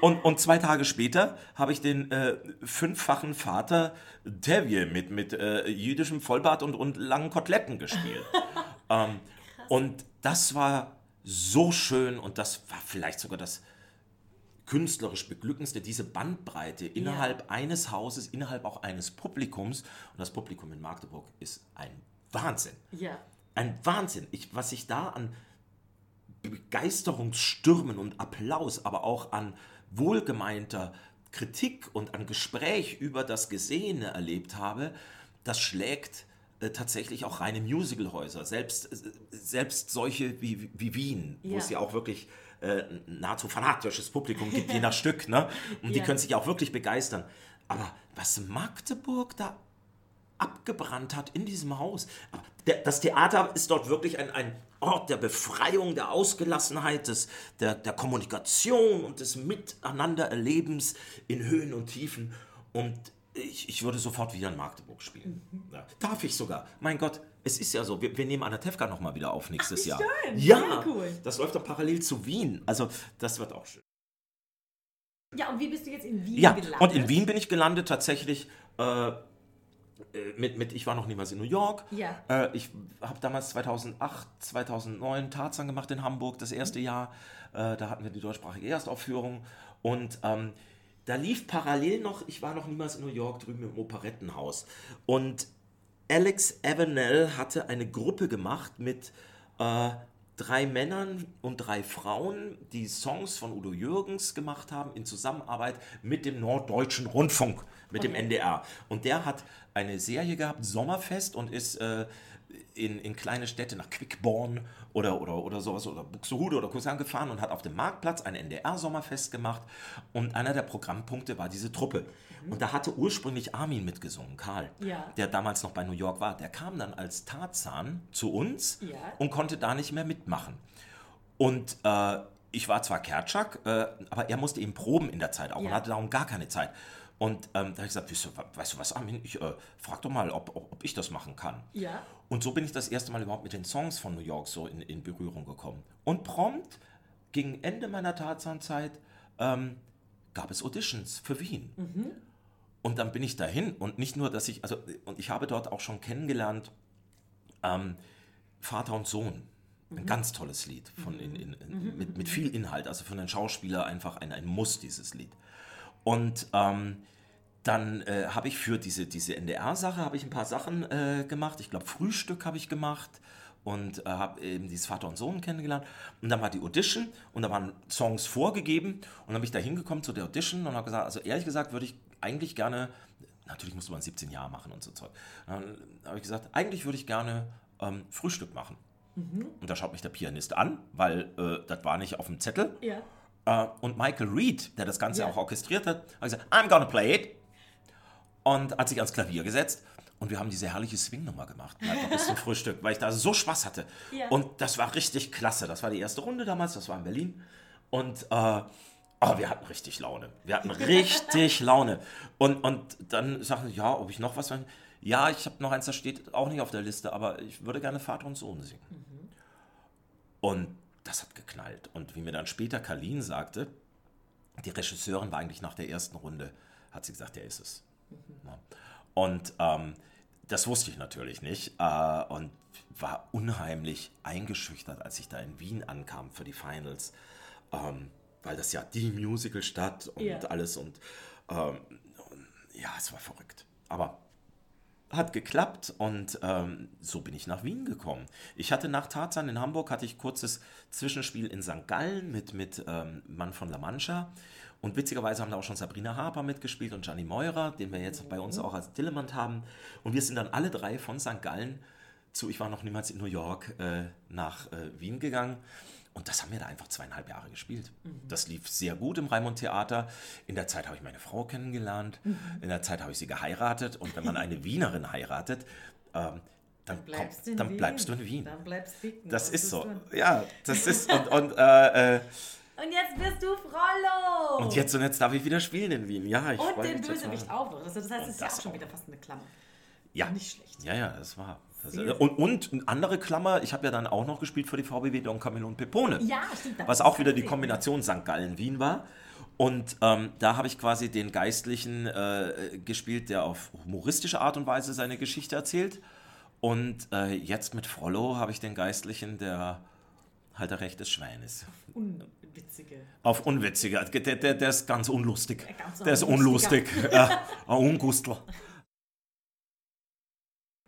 Und, und zwei Tage später habe ich den äh, fünffachen Vater Tevje mit, mit äh, jüdischem Vollbart und, und langen Koteletten gespielt. ähm, und das war so schön und das war vielleicht sogar das künstlerisch beglückendste, diese Bandbreite innerhalb eines Hauses, innerhalb auch eines Publikums. Und das Publikum in Magdeburg ist ein Wahnsinn. Ja. Ein Wahnsinn. Ich, was ich da an Begeisterungsstürmen und Applaus, aber auch an wohlgemeinter Kritik und an Gespräch über das Gesehene erlebt habe, das schlägt äh, tatsächlich auch reine Musicalhäuser. Selbst, äh, selbst solche wie, wie Wien, wo Ja. es ja auch wirklich äh, nahezu fanatisches Publikum gibt, je nach Stück. Ne? Und die Ja. können sich auch wirklich begeistern. Aber was Magdeburg da abgebrannt hat in diesem Haus. Der, das Theater ist dort wirklich ein, ein Ort der Befreiung, der Ausgelassenheit, des, der, der Kommunikation und des Miteinandererlebens in Höhen und Tiefen. Und ich, ich würde sofort wieder in Magdeburg spielen. Ja. Darf ich sogar. Mein Gott, es ist ja so. Wir, wir nehmen Anatevka nochmal wieder auf nächstes wie Jahr. schön. Ja, Sehr cool. das läuft doch parallel zu Wien. Also das wird auch schön. Ja, und wie bist du jetzt in Wien Ja, gelandet? und in Wien bin ich gelandet tatsächlich äh, äh, mit, mit, ich war noch niemals in New York. Ja. Äh, ich habe damals 2008, 2009 Tarzan gemacht in Hamburg, das erste Mhm. Jahr. Äh, da hatten wir die deutschsprachige Erstaufführung. Und ähm, da lief parallel noch, ich war noch niemals in New York, drüben im Operettenhaus. Und Alex Avenel hatte eine Gruppe gemacht mit äh, drei Männern und drei Frauen, die Songs von Udo Jürgens gemacht haben in Zusammenarbeit mit dem Norddeutschen Rundfunk, mit dem NDR. Und der hat eine Serie gehabt, Sommerfest, und ist äh, in, in kleine Städte nach Quickborn oder, oder, oder sowas oder Buxtehude oder Kusan gefahren und hat auf dem Marktplatz ein NDR-Sommerfest gemacht. Und einer der Programmpunkte war diese Truppe. Und da hatte ursprünglich Armin mitgesungen, Karl, Ja. der damals noch bei New York war. Der kam dann als Tarzan zu uns Ja. und konnte da nicht mehr mitmachen. Und äh, ich war zwar Kertschak, äh, aber er musste eben proben in der Zeit auch und Ja. hatte darum gar keine Zeit. Und ähm, da habe ich gesagt, weißt du, weißt du was, Armin, ich äh, frag doch mal, ob, ob, ob ich das machen kann. Ja. Und so bin ich das erste Mal überhaupt mit den Songs von New York so in, in Berührung gekommen. Und prompt, gegen Ende meiner Tarzan-Zeit, ähm, gab es Auditions für Wien. Und dann bin ich dahin und nicht nur, dass ich, also, und ich habe dort auch schon kennengelernt, ähm, Vater und Sohn. Ein ganz tolles Lied von in, in, in, mit, mit viel Inhalt, also für einen Schauspieler einfach ein, ein Muss, dieses Lied. Und ähm, dann äh, habe ich für diese, diese NDR-Sache habe ich ein paar Sachen äh, gemacht. Ich glaube, Frühstück habe ich gemacht und äh, habe eben dieses Vater und Sohn kennengelernt. Und dann war die Audition und da waren Songs vorgegeben und dann bin ich da hingekommen zu der Audition und habe gesagt, also ehrlich gesagt würde ich eigentlich gerne, natürlich musste man 17 Jahre machen und so Zeug. Dann habe ich gesagt, eigentlich würde ich gerne ähm, Frühstück machen. Und da schaut mich der Pianist an, weil äh, das war nicht auf dem Zettel. Ja. Äh, und Michael Reed, der das Ganze Ja. auch orchestriert hat, hat gesagt, I'm gonna play it. Und hat sich ans Klavier gesetzt. Und wir haben diese herrliche Swing-Nummer gemacht, einfach bis zum Frühstück, weil ich da so Spaß hatte. Ja. Und das war richtig klasse. Das war die erste Runde damals, das war in Berlin. Und äh, oh, wir hatten richtig Laune. Wir hatten richtig Laune. Und, und dann sagten sie, ja, ob ich noch was... Ja, ich habe noch eins, das steht auch nicht auf der Liste, aber ich würde gerne Vater und Sohn singen. Und das hat geknallt. Und wie mir dann später Kalin sagte, die Regisseurin war eigentlich nach der ersten Runde, hat sie gesagt, der ist es. Ja. Und ähm, das wusste ich natürlich nicht äh, und war unheimlich eingeschüchtert, als ich da in Wien ankam für die Finals, ähm, weil das ja die Musicalstadt und Ja. alles und ähm, ja, es war verrückt. Aber hat geklappt und ähm, so bin ich nach Wien gekommen. Ich hatte nach Tarzan in Hamburg hatte ich kurzes Zwischenspiel in St. Gallen mit, mit ähm, Mann von La Mancha und witzigerweise haben da auch schon Sabrina Harper mitgespielt und Gianni Meurer, den wir jetzt bei uns auch als Dilemant haben und wir sind dann alle drei von St. Gallen zu, ich war noch niemals in New York, äh, nach äh, Wien gegangen und das haben wir da einfach zweieinhalb Jahre gespielt. Das lief sehr gut im Raimund Theater. In der Zeit habe ich meine Frau kennengelernt. In der Zeit habe ich sie geheiratet. Und wenn man eine Wienerin heiratet, ähm, dann, Bleibst komm, du in dann Wien. bleibst du in Wien. Dann bleibst du ficken. Das ist so. du? Ja, das ist. Und, und, äh, äh, Und jetzt bist du Frollo. und jetzt und jetzt darf ich wieder spielen in Wien. Ja, ich Und den. Bösewicht auch noch. Also das heißt, es ist ja auch schon wieder fast eine Klammer. Ja. Nicht schlecht. Ja, ja, das war. Sehr und, und eine andere Klammer, ich habe ja dann auch noch gespielt für die VBW Don Camillo und Pepone. Ja, stimmt. was auch wieder die. Kombination St. Gallen-Wien war. Und ähm, da habe ich quasi den Geistlichen äh, gespielt, der auf humoristische Art und Weise seine Geschichte erzählt. Und äh, jetzt mit Frollo habe ich den Geistlichen, der halt der Recht des Schweines. Unwitzige. Auf unwitzige. Der, der, der ist ganz unlustig. Ganz der ist unlustig. ja, ein Ungustler.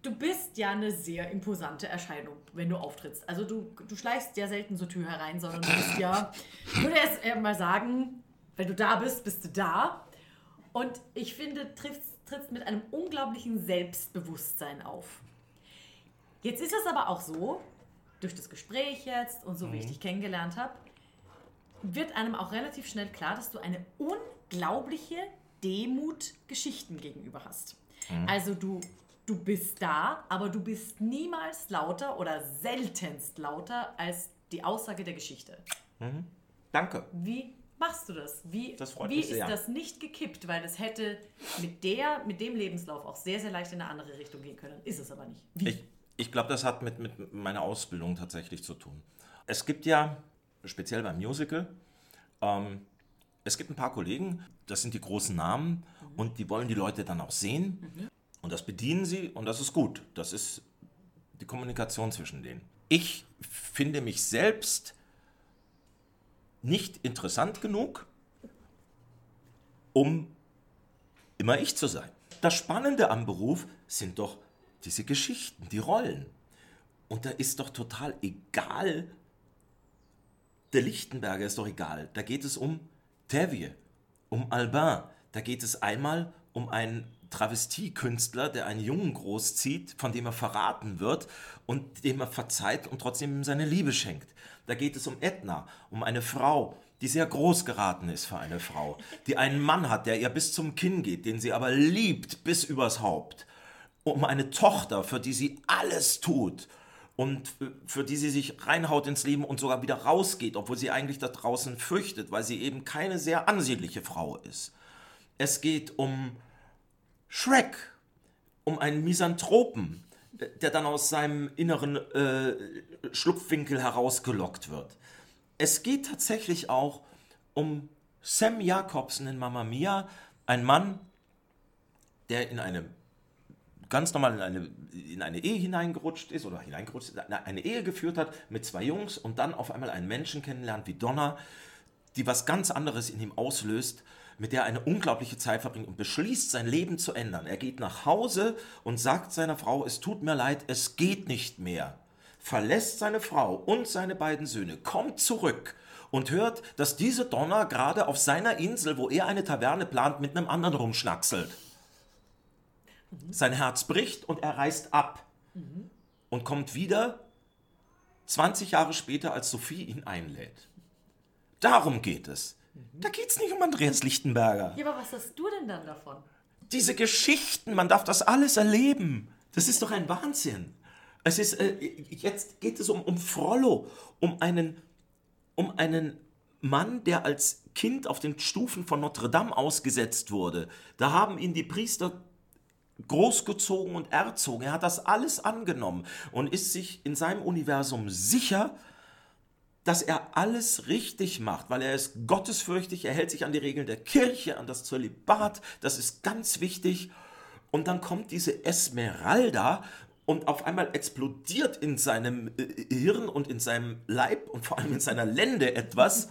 Du bist ja eine sehr imposante Erscheinung, wenn du auftrittst. Also du, du schleichst ja selten so Tür herein, sondern du bist ja, ich würde erst eher mal sagen, wenn du da bist, bist du da. Und ich finde, triffst, trittst mit einem unglaublichen Selbstbewusstsein auf. Jetzt ist es aber auch so, durch das Gespräch jetzt und so wie ich dich kennengelernt habe, wird einem auch relativ schnell klar, dass du eine unglaubliche Demut Geschichten gegenüber hast. Also du, du bist da, aber du bist niemals lauter oder seltenst lauter als die Aussage der Geschichte. Danke. Wie machst du das? Wie, Das freut wie ist sehr. das nicht gekippt? Weil es hätte mit, der, mit dem Lebenslauf auch sehr, sehr leicht in eine andere Richtung gehen können. Ist es aber nicht. Wie? Ich, ich glaube, das hat mit, mit meiner Ausbildung tatsächlich zu tun. Es gibt ja, speziell beim Musical, ähm, es gibt ein paar Kollegen, das sind die großen Namen und die wollen die Leute dann auch sehen und das bedienen sie und das ist gut. Das ist die Kommunikation zwischen denen. Ich finde mich selbst nicht interessant genug, um immer ich zu sein. Das Spannende am Beruf sind doch diese Geschichten, die Rollen. Und da ist doch total egal, der Lichtenberger ist doch egal. Da geht es um Tevye, um Albin. Da geht es einmal um einen Travestiekünstler, der einen Jungen großzieht, von dem er verraten wird und dem er verzeiht und trotzdem ihm seine Liebe schenkt. Da geht es um Edna, um eine Frau, die sehr groß geraten ist für eine Frau, die einen Mann hat, der ihr bis zum Kinn geht, den sie aber liebt bis übers Haupt. Um eine Tochter, für die sie alles tut und für die sie sich reinhaut ins Leben und sogar wieder rausgeht, obwohl sie eigentlich da draußen fürchtet, weil sie eben keine sehr ansehnliche Frau ist. Es geht um Shrek, um einen Misanthropen, der dann aus seinem inneren äh, Schlupfwinkel herausgelockt wird. Es geht tatsächlich auch um Sam Jacobsen in Mamma Mia, ein Mann, der in eine ganz normal in eine, in eine Ehe hineingerutscht ist oder hineingerutscht ist, eine- Ehe geführt hat mit zwei Jungs und dann auf einmal einen Menschen kennenlernt wie Donna, die was ganz anderes in ihm auslöst, mit der er eine unglaubliche Zeit verbringt und beschließt, sein Leben zu ändern. Er geht nach Hause und sagt seiner Frau, es tut mir leid, es geht nicht mehr. Verlässt seine Frau und seine beiden Söhne, kommt zurück und hört, dass diese Donna gerade auf seiner Insel, wo er eine Taverne plant, mit einem anderen rumschnackselt. Sein Herz bricht und er reist ab und kommt wieder 20 Jahre später, als Sophie ihn einlädt. Darum geht es. Da geht es nicht um Andreas Lichtenberger. Ja, aber was hast du denn dann davon? Diese Geschichten, man darf das alles erleben. Das ist doch ein Wahnsinn. Es ist, äh, jetzt geht es um, um Frollo, um einen, um einen Mann, der als Kind auf den Stufen von Notre Dame ausgesetzt wurde. Da haben ihn die Priester großgezogen und erzogen. Er hat das alles angenommen und ist sich in seinem Universum sicher, dass er alles richtig macht, weil er ist gottesfürchtig, er hält sich an die Regeln der Kirche, an das Zölibat, das ist ganz wichtig. Und dann kommt diese Esmeralda und auf einmal explodiert in seinem äh, Hirn und in seinem Leib und vor allem in seiner Lende etwas.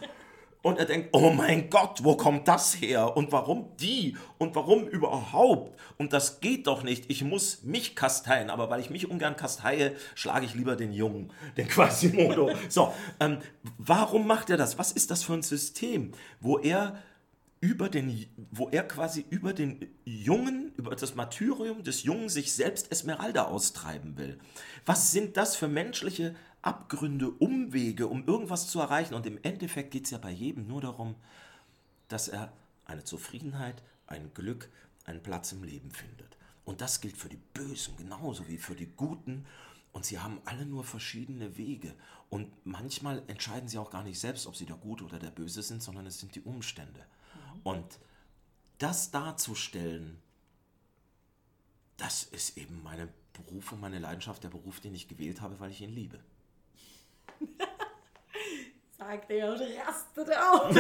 Und er denkt, oh mein Gott, wo kommt das her? Und warum die? Und warum überhaupt? Und das geht doch nicht. Ich muss mich kasteien. Aber weil ich mich ungern kasteie, schlage ich lieber den Jungen, den Quasimodo. So, ähm, warum macht er das? Was ist das für ein System, wo er über den, wo er quasi über den Jungen, über das Martyrium des Jungen sich selbst Esmeralda austreiben will. Was sind das für menschliche Abgründe, Umwege, um irgendwas zu erreichen? Und im Endeffekt geht es ja bei jedem nur darum, dass er eine Zufriedenheit, ein Glück, einen Platz im Leben findet. Und das gilt für die Bösen genauso wie für die Guten. Und sie haben alle nur verschiedene Wege. Und manchmal entscheiden sie auch gar nicht selbst, ob sie der Gute oder der Böse sind, sondern es sind die Umstände. Und das darzustellen, das ist eben meine Berufung, meine Leidenschaft, der Beruf, den ich gewählt habe, weil ich ihn liebe. Sagt er und rastet auf.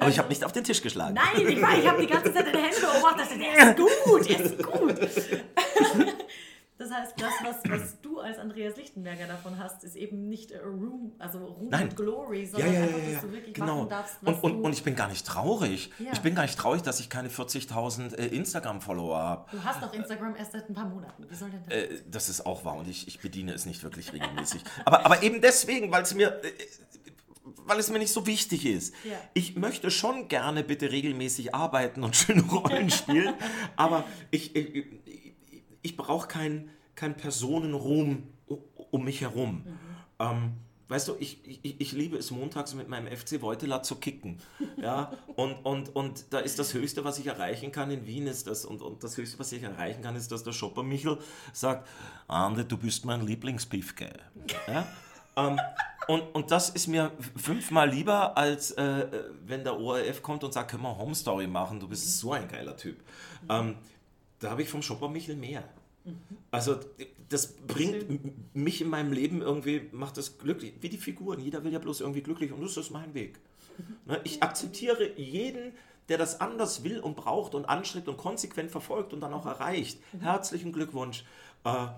Aber ich habe nicht auf den Tisch geschlagen. Nein, ich war, ich habe die ganze Zeit deine Hände beobachtet. Der ist gut, der ist gut. Das heißt, das, was, was du als Andreas Lichtenberger davon hast, ist eben nicht äh, Room, also Ruhm Nein. und Glory, sondern ja, ja, einfach, dass du wirklich genau. machen darfst, was und, und, du... und ich bin gar nicht traurig. Ich bin gar nicht traurig, dass ich keine 40.000 äh, Instagram-Follower habe. du hast doch Instagram erst seit ein paar Monaten. Wie soll denn das? Äh, das ist auch wahr und ich, ich bediene es nicht wirklich regelmäßig. aber, aber eben deswegen, weil es mir, äh, weil es mir nicht so wichtig ist. Ja. Ich möchte schon gerne bitte regelmäßig arbeiten und schöne Rollen spielen, aber ich, ich, ich, brauche keinen kein Personenruhm um mich herum. Ähm, weißt du, ich, ich, ich liebe es montags mit meinem FC Voitela zu kicken. Ja? Und, und, und da ist das Höchste, was ich erreichen kann in Wien, ist das, und, und das Höchste, was ich erreichen kann, ist, dass der Schopper Michel sagt, Ande, du bist mein Lieblingspiefke. Ja? Ähm, und, und das ist mir fünfmal lieber, als äh, äh, wenn der ORF kommt und sagt, können wir Home Story machen, du bist so ein geiler Typ. Ähm, da habe ich vom Schopper Michel mehr. Also das bringt mich in meinem Leben irgendwie, macht das glücklich, wie die Figuren. Jeder will ja bloß irgendwie glücklich und das ist mein Weg. Ne, Ich akzeptiere jeden, der das anders will und braucht und anstrebt und konsequent verfolgt und dann auch erreicht. Herzlichen Glückwunsch. Äh,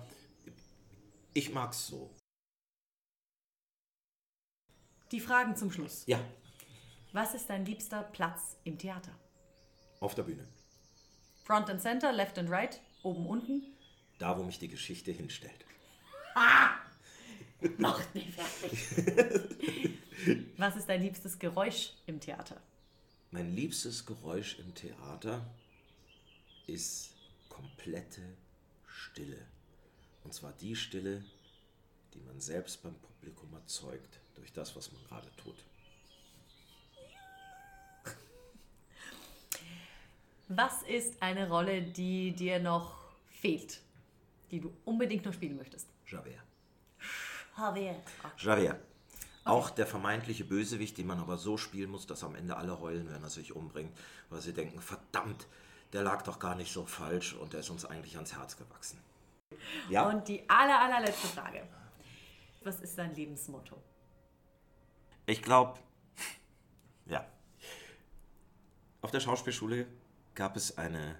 Ich mag's so. Die Fragen zum Schluss. Ja, Was ist dein liebster Platz im Theater? auf der Bühne. Front and Center, Left and Right, oben, unten? Da, wo mich die Geschichte hinstellt. Noch nicht fertig. Was ist dein liebstes Geräusch im Theater? Mein liebstes Geräusch im Theater ist komplette Stille. Und zwar die Stille, die man selbst beim Publikum erzeugt, durch das, was man gerade tut. Was ist eine Rolle, die dir noch fehlt? Die du unbedingt noch spielen möchtest? Javert. Javier. Javert. Auch der vermeintliche Bösewicht, den man aber so spielen muss, dass am Ende alle heulen, wenn er sich umbringt, weil sie denken, verdammt, der lag doch gar nicht so falsch und der ist uns eigentlich ans Herz gewachsen. Ja? Und die aller, allerletzte Frage. Was ist dein Lebensmotto? Ich glaube, ja. Auf der Schauspielschule gab es eine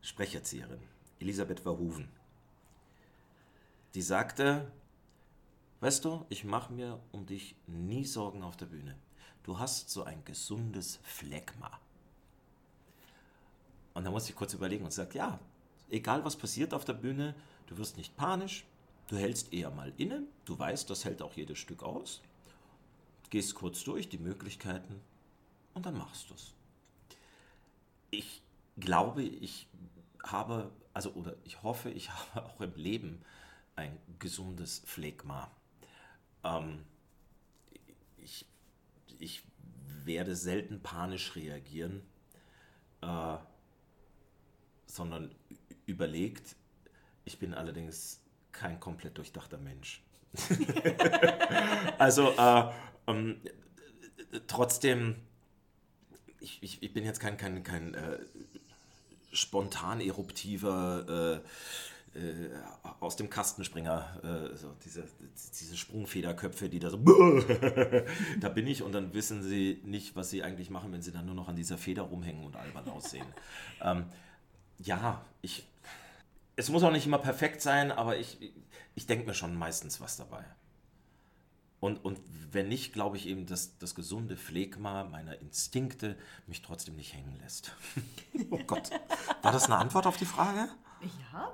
Sprecherzieherin, Elisabeth Verhoeven. Die sagte, weißt du, ich mache mir um dich nie Sorgen auf der Bühne. Du hast so ein gesundes Phlegma. Und da musste ich kurz überlegen und sagte, ja, egal was passiert auf der Bühne, du wirst nicht panisch, du hältst eher mal inne, du weißt, das hält auch jedes Stück aus gehst kurz durch die Möglichkeiten und dann machst du es. Ich glaube, ich habe, also oder ich hoffe, ich habe auch im Leben ein gesundes Phlegma. Ähm, ich, ich werde selten panisch reagieren, äh, sondern überlegt. Ich bin allerdings kein komplett durchdachter Mensch. also äh, ähm, trotzdem, ich, ich, ich bin jetzt kein, kein, kein äh, spontan eruptiver äh, aus dem Kastenspringer, äh, so diese, diese Sprungfederköpfe, die da so, da bin ich und dann wissen sie nicht, was sie eigentlich machen, wenn sie dann nur noch an dieser Feder rumhängen und albern aussehen. ähm, ja, ich, es muss auch nicht immer perfekt sein, aber ich, ich denke mir schon meistens was dabei. Und, und wenn nicht, glaube ich eben, dass das gesunde Phlegma meiner Instinkte mich trotzdem nicht hängen lässt. oh Gott. War das eine Antwort auf die Frage? Ja,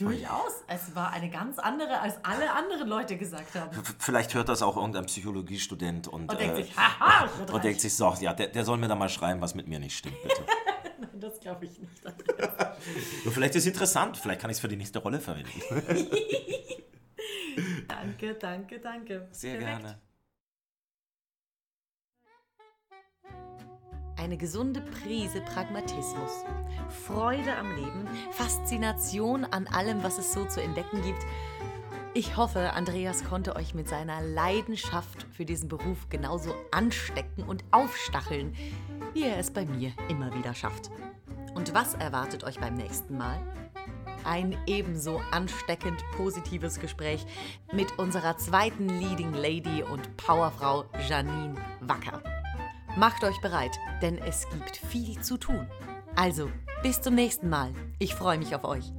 durchaus. Es war eine ganz andere, als alle anderen Leute gesagt haben. Vielleicht hört das auch irgendein Psychologiestudent und, Und denkt äh, sich, haha, und denkt sich so, ja, der, der soll mir da mal schreiben, was mit mir nicht stimmt, bitte. Nein, das glaube ich nicht. Vielleicht ist es interessant, vielleicht kann ich es für die nächste Rolle verwenden. danke, danke, danke. Sehr Perfekt. gerne. Eine gesunde Prise Pragmatismus, Freude am Leben, Faszination an allem, was es so zu entdecken gibt. Ich hoffe, Andreas konnte euch mit seiner Leidenschaft für diesen Beruf genauso anstecken und aufstacheln, wie er es bei mir immer wieder schafft. Und was erwartet euch beim nächsten Mal? Ein ebenso ansteckend positives Gespräch mit unserer zweiten Leading Lady und Powerfrau Janine Wacker. Macht euch bereit, denn es gibt viel zu tun. Also, bis zum nächsten Mal. Ich freue mich auf euch.